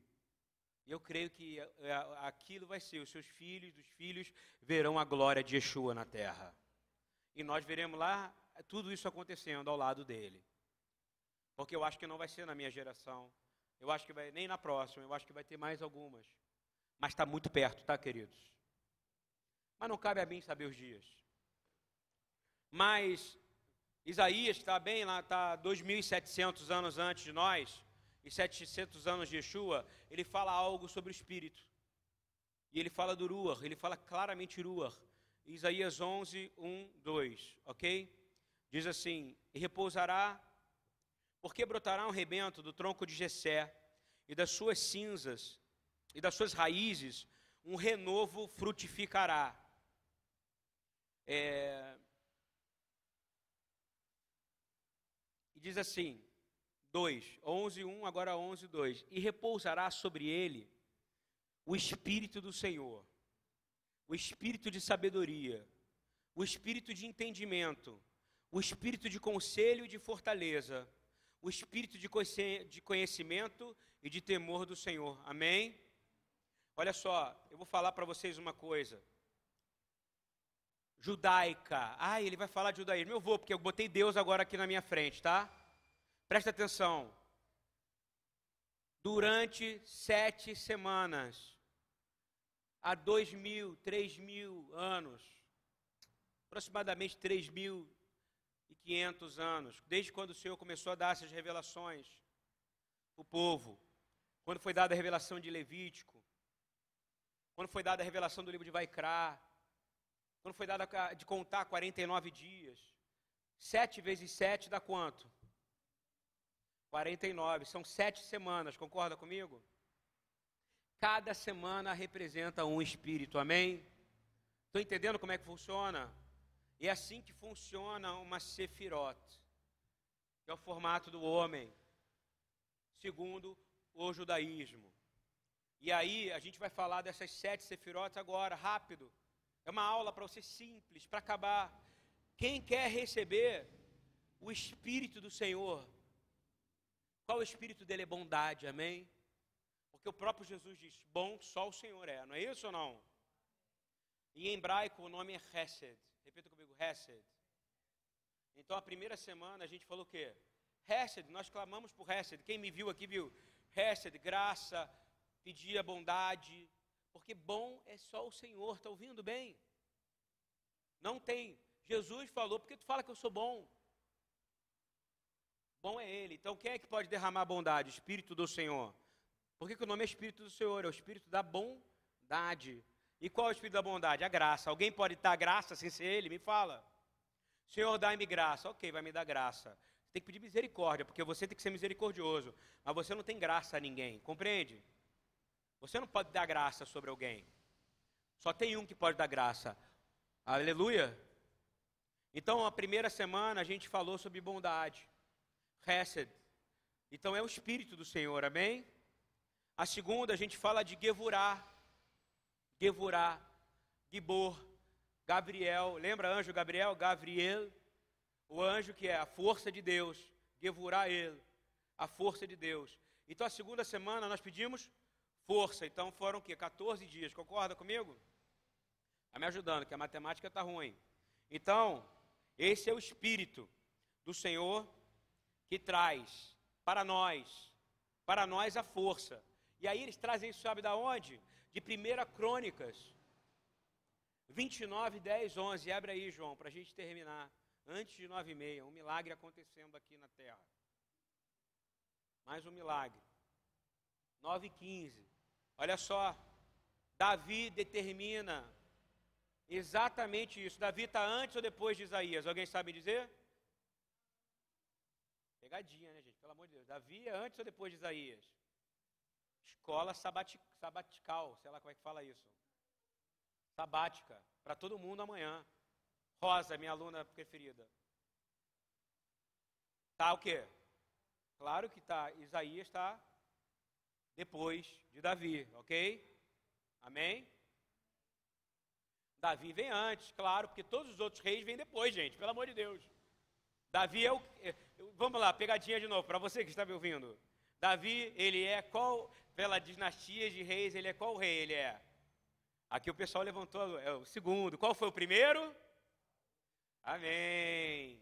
Speaker 1: E eu creio que é, é, aquilo vai ser, os seus filhos, dos filhos, verão a glória de Yeshua na terra. E nós veremos lá tudo isso acontecendo ao lado dele. Porque eu acho que não vai ser na minha geração. Eu acho que vai, nem na próxima, eu acho que vai ter mais algumas. Mas está muito perto, tá, queridos? Mas não cabe a mim saber os dias. Mas Isaías está bem lá, está 2.700 anos antes de nós, e 700 anos de Yeshua, ele fala algo sobre o Espírito. E ele fala do Ruach, ele fala claramente Ruach. Isaías 11, 1, 2, ok? Diz assim, e repousará, porque brotará um rebento do tronco de Jessé, e das suas cinzas, e das suas raízes, um renovo frutificará. É, diz assim, 2, 11, 1, agora 11, 2. E repousará sobre ele o Espírito do Senhor, o Espírito de sabedoria, o Espírito de entendimento, o Espírito de conselho e de fortaleza, o espírito de conhecimento e de temor do Senhor. Amém? Olha só, eu vou falar para vocês uma coisa. Judaica. Ah, ele vai falar de judaísmo. Eu vou, porque eu botei Deus agora aqui na minha frente, tá? Presta atenção. Durante sete semanas, há dois mil, três mil anos, aproximadamente três mil e quinhentos anos, desde quando o Senhor começou a dar essas revelações o povo, quando foi dada a revelação de Levítico, quando foi dada a revelação do livro de Vaikra, quando foi dada de contar 49 dias, sete vezes sete dá quanto? 49, são sete semanas, concorda comigo? Cada semana representa um espírito, amém? Estou entendendo como é que funciona? E é assim que funciona uma sefirot, que é o formato do homem, segundo o judaísmo. E aí a gente vai falar dessas sete sefirotes agora, rápido. É uma aula para você simples, para acabar. Quem quer receber o Espírito do Senhor, qual o Espírito dele é bondade, amém? Porque o próprio Jesus diz: bom só o Senhor é, não é isso ou não? Em hebraico o nome é Hesed. Repita comigo, Hesed. Então a primeira semana a gente falou o quê? Hesed, nós clamamos por Hesed. Quem me viu aqui viu Hesed, graça, pedia bondade, porque bom é só o Senhor, está ouvindo bem? Não tem. Jesus falou, porque tu fala que eu sou bom? Bom é Ele. Então quem é que pode derramar bondade? Espírito do Senhor. Por que, que o nome é Espírito do Senhor? É o Espírito da bondade. E qual é o Espírito da bondade? A graça. Alguém pode dar graça sem ser Ele? Me fala. Senhor, dá-me graça. Ok, vai me dar graça. Você tem que pedir misericórdia, porque você tem que ser misericordioso. Mas você não tem graça a ninguém. Compreende? Você não pode dar graça sobre alguém. Só tem um que pode dar graça. Aleluia. Então, a primeira semana a gente falou sobre bondade. Hesed. Então é o Espírito do Senhor, amém? A segunda a gente fala de Gevurá. Gevurá, Gibor, Gabriel. Lembra anjo Gabriel? Gabriel, o anjo que é a força de Deus. Gevurá ele, a força de Deus. Então a segunda semana nós pedimos força. Então foram o quê? 14 dias. Concorda comigo? Está me ajudando, que a matemática está ruim. Então, esse é o Espírito do Senhor que traz para nós, para nós a força. E aí eles trazem isso, sabe da onde? De 1 Crônicas 29, 10, 11. Abre aí, João, para a gente terminar. Antes de 9 e meia, um milagre acontecendo aqui na terra. Mais um milagre. 9 e 15. Olha só. Davi determina exatamente isso. Davi está antes ou depois de Isaías? Alguém sabe dizer? Pegadinha, né, gente? Pelo amor de Deus. Davi é antes ou depois de Isaías? Escola sabati sabatical, sei lá como é que fala isso. Sabática, para todo mundo amanhã. Rosa, minha aluna preferida. Tá o quê? Claro que tá. Isaías está depois de Davi, ok? Amém? Davi vem antes, claro, porque todos os outros reis vêm depois, gente, pelo amor de Deus. Davi é o. Vamos lá, pegadinha de novo, para você que está me ouvindo. Davi, ele é qual, pela dinastia de reis, ele é qual rei ele é? Aqui o pessoal levantou, é o segundo. Qual foi o primeiro? Amém.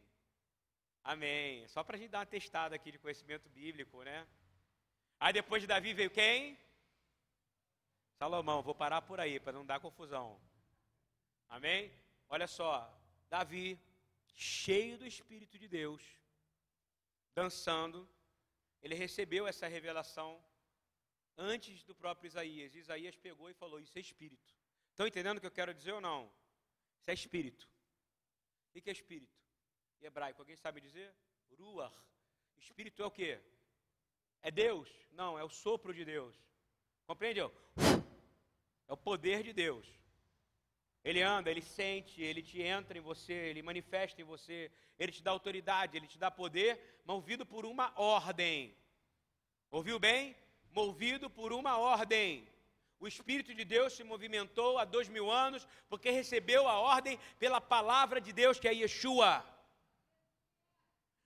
Speaker 1: Amém. Só para a gente dar uma testada aqui de conhecimento bíblico, né? Aí depois de Davi veio quem? Salomão. Vou parar por aí para não dar confusão. Amém? Olha só, Davi cheio do Espírito de Deus, dançando, ele recebeu essa revelação antes do próprio Isaías. Isaías pegou e falou: Isso é Espírito. Estão entendendo o que eu quero dizer ou não? Isso é Espírito. O que é Espírito? Em hebraico, alguém sabe dizer? Ruach. Espírito é o que? É Deus? Não, é o sopro de Deus. Compreendeu? É o poder de Deus. Ele anda, ele sente, ele te entra em você, ele manifesta em você, ele te dá autoridade, ele te dá poder, movido por uma ordem. Ouviu bem? Movido por uma ordem. O Espírito de Deus se movimentou há dois mil anos, porque recebeu a ordem pela palavra de Deus, que é Yeshua.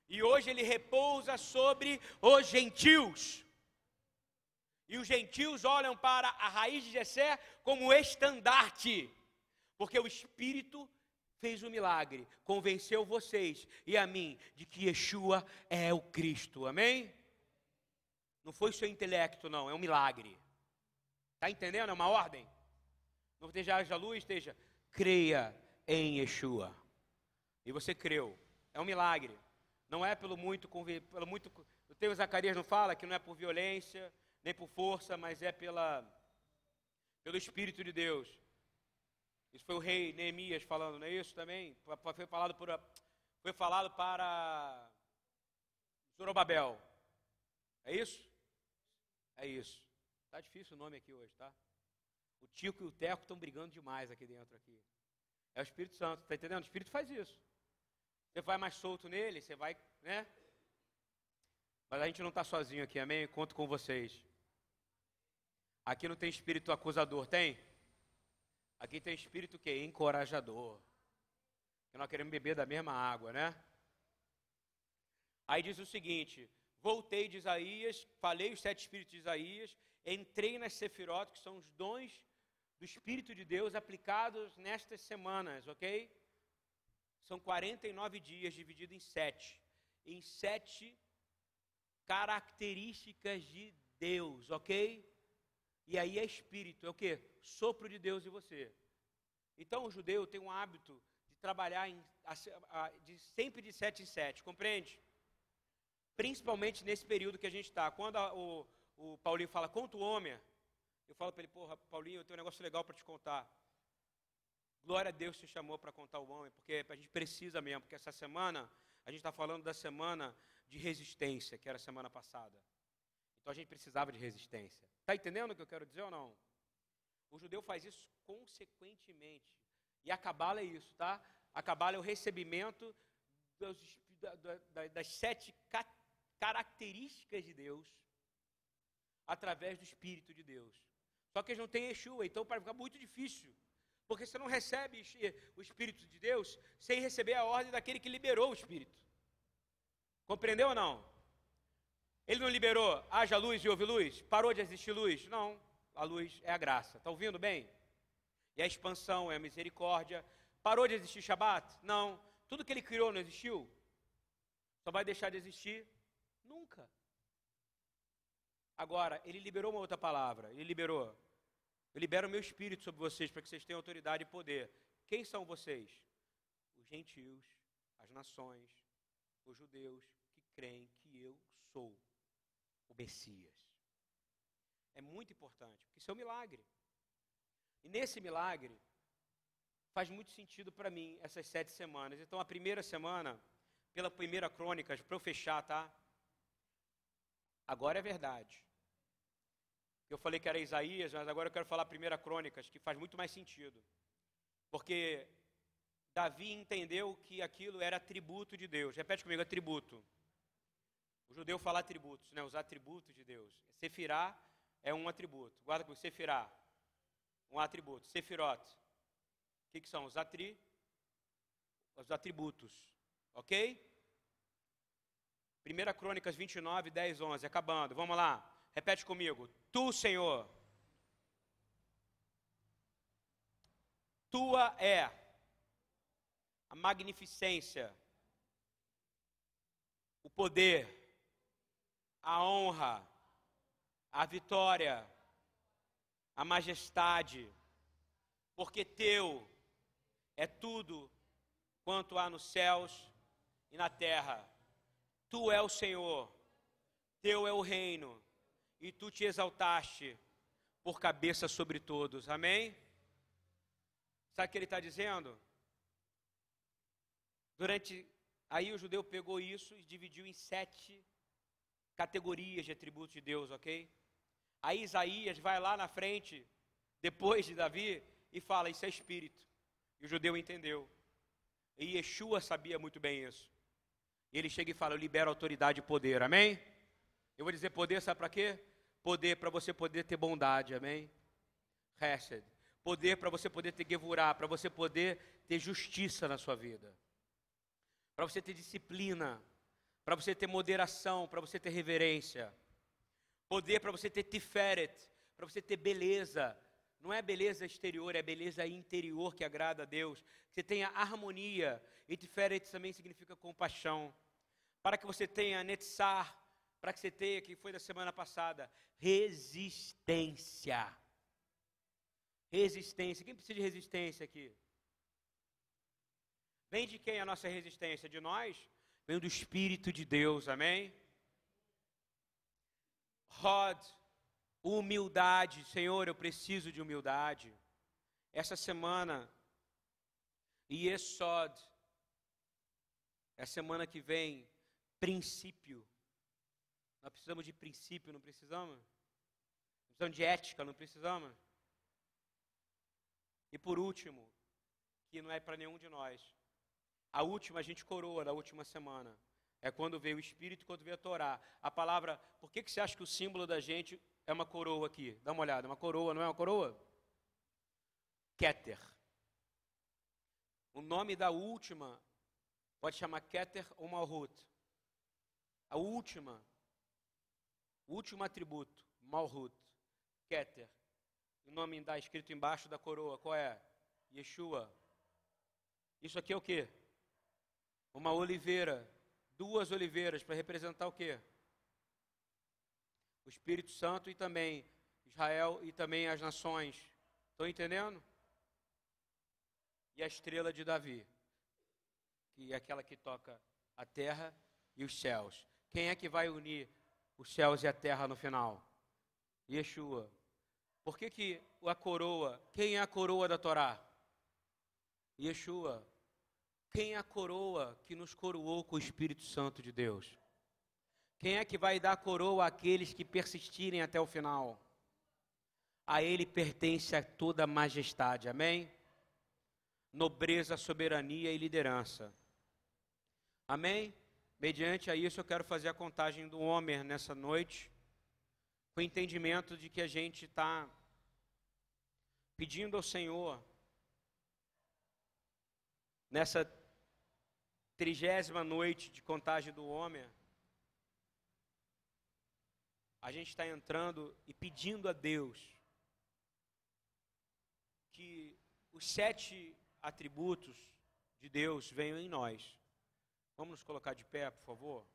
Speaker 1: E hoje ele repousa sobre os gentios. E os gentios olham para a raiz de Jessé como estandarte, porque o Espírito fez o um milagre, convenceu vocês e a mim de que Yeshua é o Cristo. Amém? Não foi seu intelecto, não, é um milagre. Está entendendo? É uma ordem. Não esteja a luz, esteja. Creia em Yeshua. E você creu. É um milagre. Não é pelo muito, pelo muito. O teu Zacarias não fala que não é por violência, nem por força, mas é pela, pelo Espírito de Deus. Isso foi o rei Neemias falando, não é isso também? Foi falado, por, foi falado para Zorobabel. É isso? É isso. Tá difícil o nome aqui hoje, tá? O Tico e o Teco estão brigando demais aqui dentro aqui. É o Espírito Santo, tá entendendo? O Espírito faz isso. Você vai mais solto nele, você vai, né? Mas a gente não está sozinho aqui, amém? Conto com vocês. Aqui não tem espírito acusador, tem? Aqui tem espírito que encorajador. Que nós queremos beber da mesma água, né? Aí diz o seguinte: voltei de Isaías, falei os sete espíritos de Isaías, entrei nas sefirot, que são os dons do Espírito de Deus aplicados nestas semanas, ok? São 49 dias dividido em sete. Em sete características de Deus, ok? E aí é espírito, é o que? Sopro de Deus em você. Então o judeu tem um hábito de trabalhar em, de, sempre de sete em sete, compreende? Principalmente nesse período que a gente está. Quando a, o, o Paulinho fala, conta o homem, eu falo para ele, porra, Paulinho, eu tenho um negócio legal para te contar. Glória a Deus te chamou para contar o homem, porque a gente precisa mesmo, porque essa semana, a gente está falando da semana de resistência, que era a semana passada. Então a gente precisava de resistência. Está entendendo o que eu quero dizer ou não? O judeu faz isso consequentemente. E a cabala é isso, tá? A cabala é o recebimento dos, da, das sete ca características de Deus através do Espírito de Deus. Só que eles não têm Yeshua, então para ficar muito difícil. Porque você não recebe o Espírito de Deus sem receber a ordem daquele que liberou o Espírito. Compreendeu ou não? Ele não liberou, haja luz e houve luz? Parou de existir luz? Não. A luz é a graça. Está ouvindo bem? E a expansão é a misericórdia. Parou de existir Shabat? Não. Tudo que ele criou não existiu? Só vai deixar de existir nunca. Agora, ele liberou uma outra palavra. Ele liberou. Eu libero o meu espírito sobre vocês para que vocês tenham autoridade e poder. Quem são vocês? Os gentios, as nações, os judeus que creem que eu sou o Messias. É muito importante, porque isso é um milagre. E nesse milagre, faz muito sentido para mim essas sete semanas. Então, a primeira semana, pela primeira crônica, para eu fechar, tá? Agora é verdade. Eu falei que era Isaías, mas agora eu quero falar a primeira crônicas, que faz muito mais sentido. Porque Davi entendeu que aquilo era atributo de Deus. Repete comigo, atributo. O judeu fala atributos, né? os atributos de Deus. Sefirá é um atributo. Guarda comigo, Sefirá, um atributo. Sefirot, o que, que são? Os, atri... os atributos. Ok? 1 Crônicas 29, 10, 11. Acabando. Vamos lá. Repete comigo. Tu, Senhor. Tua é a magnificência, o poder, a honra, a vitória, a majestade, porque teu é tudo quanto há nos céus e na terra. Tu é o Senhor, teu é o reino, e tu te exaltaste por cabeça sobre todos. Amém? Sabe o que ele está dizendo? Durante. Aí o judeu pegou isso e dividiu em sete categorias de atributos de Deus, ok? Aí Isaías vai lá na frente, depois de Davi, e fala: Isso é espírito. E o judeu entendeu. E Yeshua sabia muito bem isso. E ele chega e fala: Eu libero autoridade e poder, amém? Eu vou dizer poder, sabe para quê? Poder para você poder ter bondade, amém? Hesed. Poder para você poder ter gevurá, para você poder ter justiça na sua vida. Para você ter disciplina, para você ter moderação, para você ter reverência. Poder para você ter tiferet, para você ter beleza. Não é beleza exterior, é beleza interior que agrada a Deus. Que você tenha harmonia. E tiferet também significa compaixão. Para que você tenha netzar, para que você tenha, que foi da semana passada, resistência. Resistência. Quem precisa de resistência aqui? Vem de quem a nossa resistência? De nós? Vem do Espírito de Deus, amém? Rod, humildade. Senhor, eu preciso de humildade. Essa semana, Yesod, é semana que vem, princípio. Nós precisamos de princípio, não precisamos? Precisamos de ética, não precisamos? E por último, que não é para nenhum de nós, a última a gente coroa da última semana. É quando veio o Espírito, quando veio a Torá. A palavra, por que, que você acha que o símbolo da gente é uma coroa aqui? Dá uma olhada, uma coroa, não é uma coroa? Keter. O nome da última pode chamar Keter ou Malhut. A última, o último atributo, Malhut, Keter. O nome está escrito embaixo da coroa, qual é? Yeshua. Isso aqui é o quê? Uma oliveira, duas oliveiras para representar o quê? O Espírito Santo e também Israel e também as nações. Estão entendendo? E a estrela de Davi, que é aquela que toca a terra e os céus. Quem é que vai unir os céus e a terra no final? Yeshua. Por que, que a coroa, quem é a coroa da Torá? Yeshua. Quem é a coroa que nos coroou com o Espírito Santo de Deus? Quem é que vai dar coroa àqueles que persistirem até o final? A Ele pertence a toda a majestade, amém? Nobreza, soberania e liderança. Amém? Mediante a isso, eu quero fazer a contagem do homem nessa noite, com o entendimento de que a gente está pedindo ao Senhor, nessa trigésima noite de contagem do homem, a gente está entrando e pedindo a Deus que os sete atributos de Deus venham em nós. Vamos nos colocar de pé, por favor?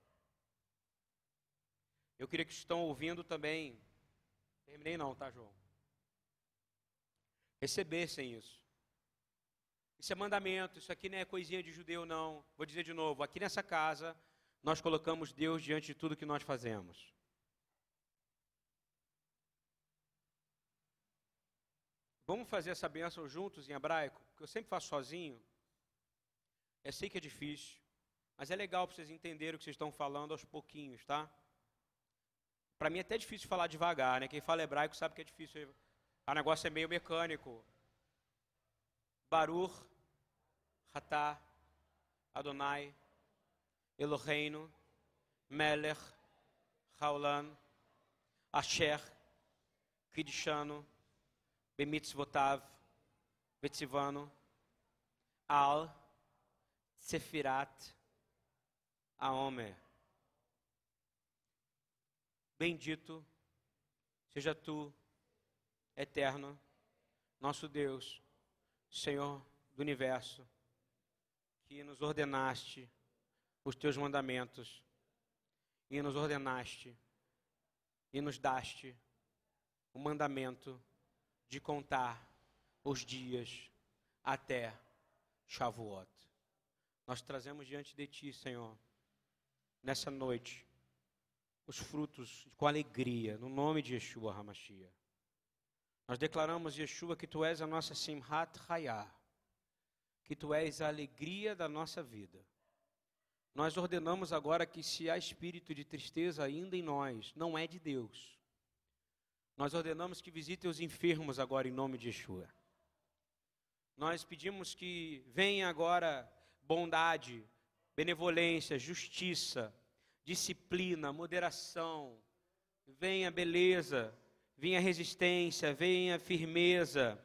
Speaker 1: Eu queria que estão ouvindo também. Terminei não, tá, João? Recebessem isso. Isso é mandamento, isso aqui não é coisinha de judeu, não. Vou dizer de novo: aqui nessa casa, nós colocamos Deus diante de tudo que nós fazemos. Vamos fazer essa bênção juntos em hebraico? Porque eu sempre faço sozinho. Eu sei que é difícil, mas é legal para vocês entenderem o que vocês estão falando aos pouquinhos, tá? Para mim é até difícil falar devagar, né? Quem fala hebraico sabe que é difícil. O negócio é meio mecânico. Baruch Ratá, Adonai, Eloheinu, Melech, Haolan, Asher, Kidishano, Bemitzvotav, Betzivano, Al, Sefirat, Aomer. Bendito seja tu, eterno, nosso Deus, Senhor do universo, que nos ordenaste os teus mandamentos, e nos ordenaste, e nos daste o mandamento de contar os dias até Shavuot. Nós trazemos diante de Ti, Senhor, nessa noite, os frutos com alegria, no nome de Yeshua Hamashia. Nós declaramos, Yeshua, que Tu és a nossa Simhat Hayah, que tu és a alegria da nossa vida. Nós ordenamos agora que se há espírito de tristeza ainda em nós, não é de Deus. Nós ordenamos que visite os enfermos agora em nome de Yeshua. Nós pedimos que venha agora bondade, benevolência, justiça, disciplina, moderação, venha beleza, venha resistência, venha firmeza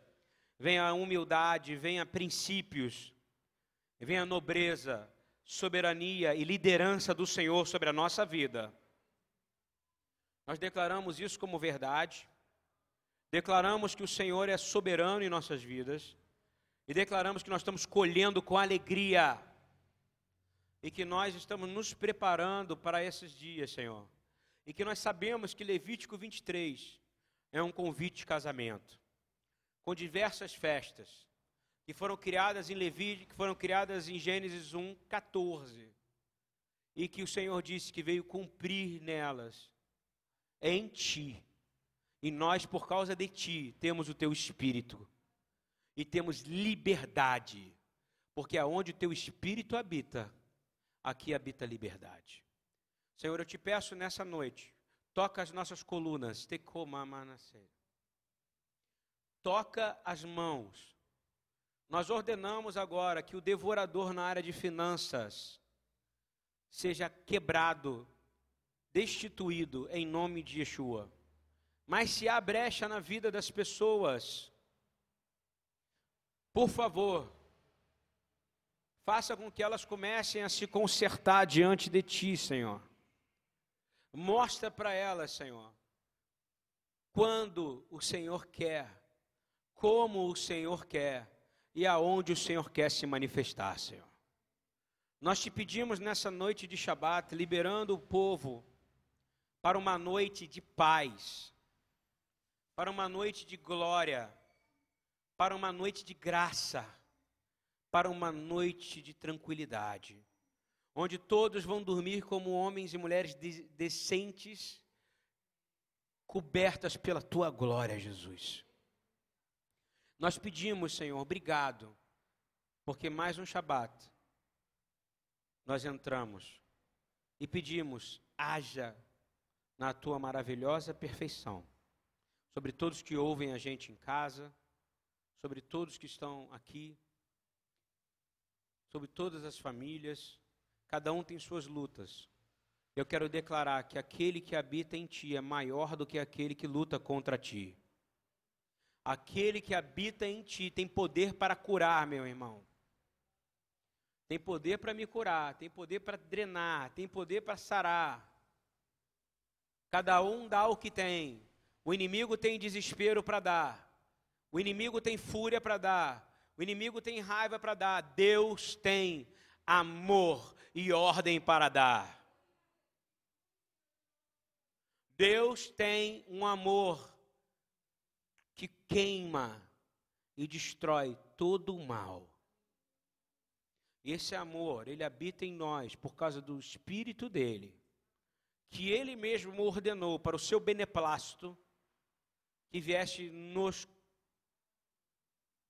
Speaker 1: venha humildade, venha princípios, venha nobreza, soberania e liderança do Senhor sobre a nossa vida. Nós declaramos isso como verdade, declaramos que o Senhor é soberano em nossas vidas e declaramos que nós estamos colhendo com alegria e que nós estamos nos preparando para esses dias, Senhor. E que nós sabemos que Levítico 23 é um convite de casamento, com diversas festas que foram criadas em Levítico, que foram criadas em Gênesis 1, 14. E que o Senhor disse que veio cumprir nelas em ti. E nós, por causa de ti, temos o teu espírito. E temos liberdade. Porque aonde o teu espírito habita, aqui habita a liberdade. Senhor, eu te peço nessa noite, toca as nossas colunas, toca as mãos. Nós ordenamos agora que o devorador na área de finanças seja quebrado, destituído em nome de Yeshua. Mas se há brecha na vida das pessoas, por favor, Faça com que elas comecem a se consertar diante de Ti, Senhor. Mostra para elas, Senhor, quando o Senhor quer, como o Senhor quer e aonde o Senhor quer se manifestar, Senhor. Nós te pedimos nessa noite de Shabat, liberando o povo para uma noite de paz, para uma noite de glória, para uma noite de graça para uma noite de tranquilidade, onde todos vão dormir como homens e mulheres decentes, cobertas pela tua glória, Jesus. Nós pedimos, Senhor, obrigado, porque mais um Shabat nós entramos e pedimos, haja na tua maravilhosa perfeição sobre todos que ouvem a gente em casa, sobre todos que estão aqui sobre todas as famílias, cada um tem suas lutas. Eu quero declarar que aquele que habita em ti é maior do que aquele que luta contra ti. Aquele que habita em ti tem poder para curar, meu irmão. Tem poder para me curar, tem poder para drenar, tem poder para sarar. Cada um dá o que tem. O inimigo tem desespero para dar. O inimigo tem fúria para dar. O inimigo tem raiva para dar, Deus tem amor e ordem para dar. Deus tem um amor que queima e destrói todo o mal. Esse amor, ele habita em nós por causa do Espírito dele, que ele mesmo ordenou para o seu beneplácito, que viesse nos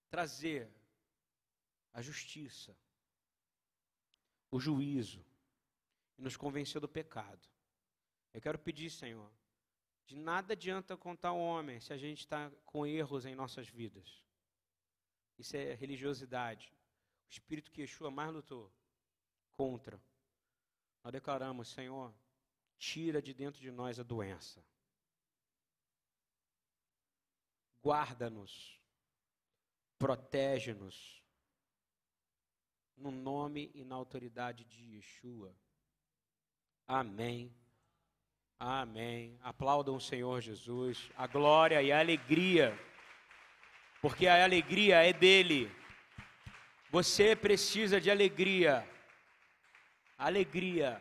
Speaker 1: trazer a justiça, o juízo, e nos convenceu do pecado. Eu quero pedir, Senhor, de nada adianta contar ao homem se a gente está com erros em nossas vidas. Isso é religiosidade. O espírito que Yeshua mais lutou contra. Nós declaramos, Senhor, tira de dentro de nós a doença. Guarda-nos, protege-nos no nome e na autoridade de Yeshua. Amém. Amém. Aplaudam o Senhor Jesus. A glória e a alegria. Porque a alegria é dele. Você precisa de alegria. Alegria.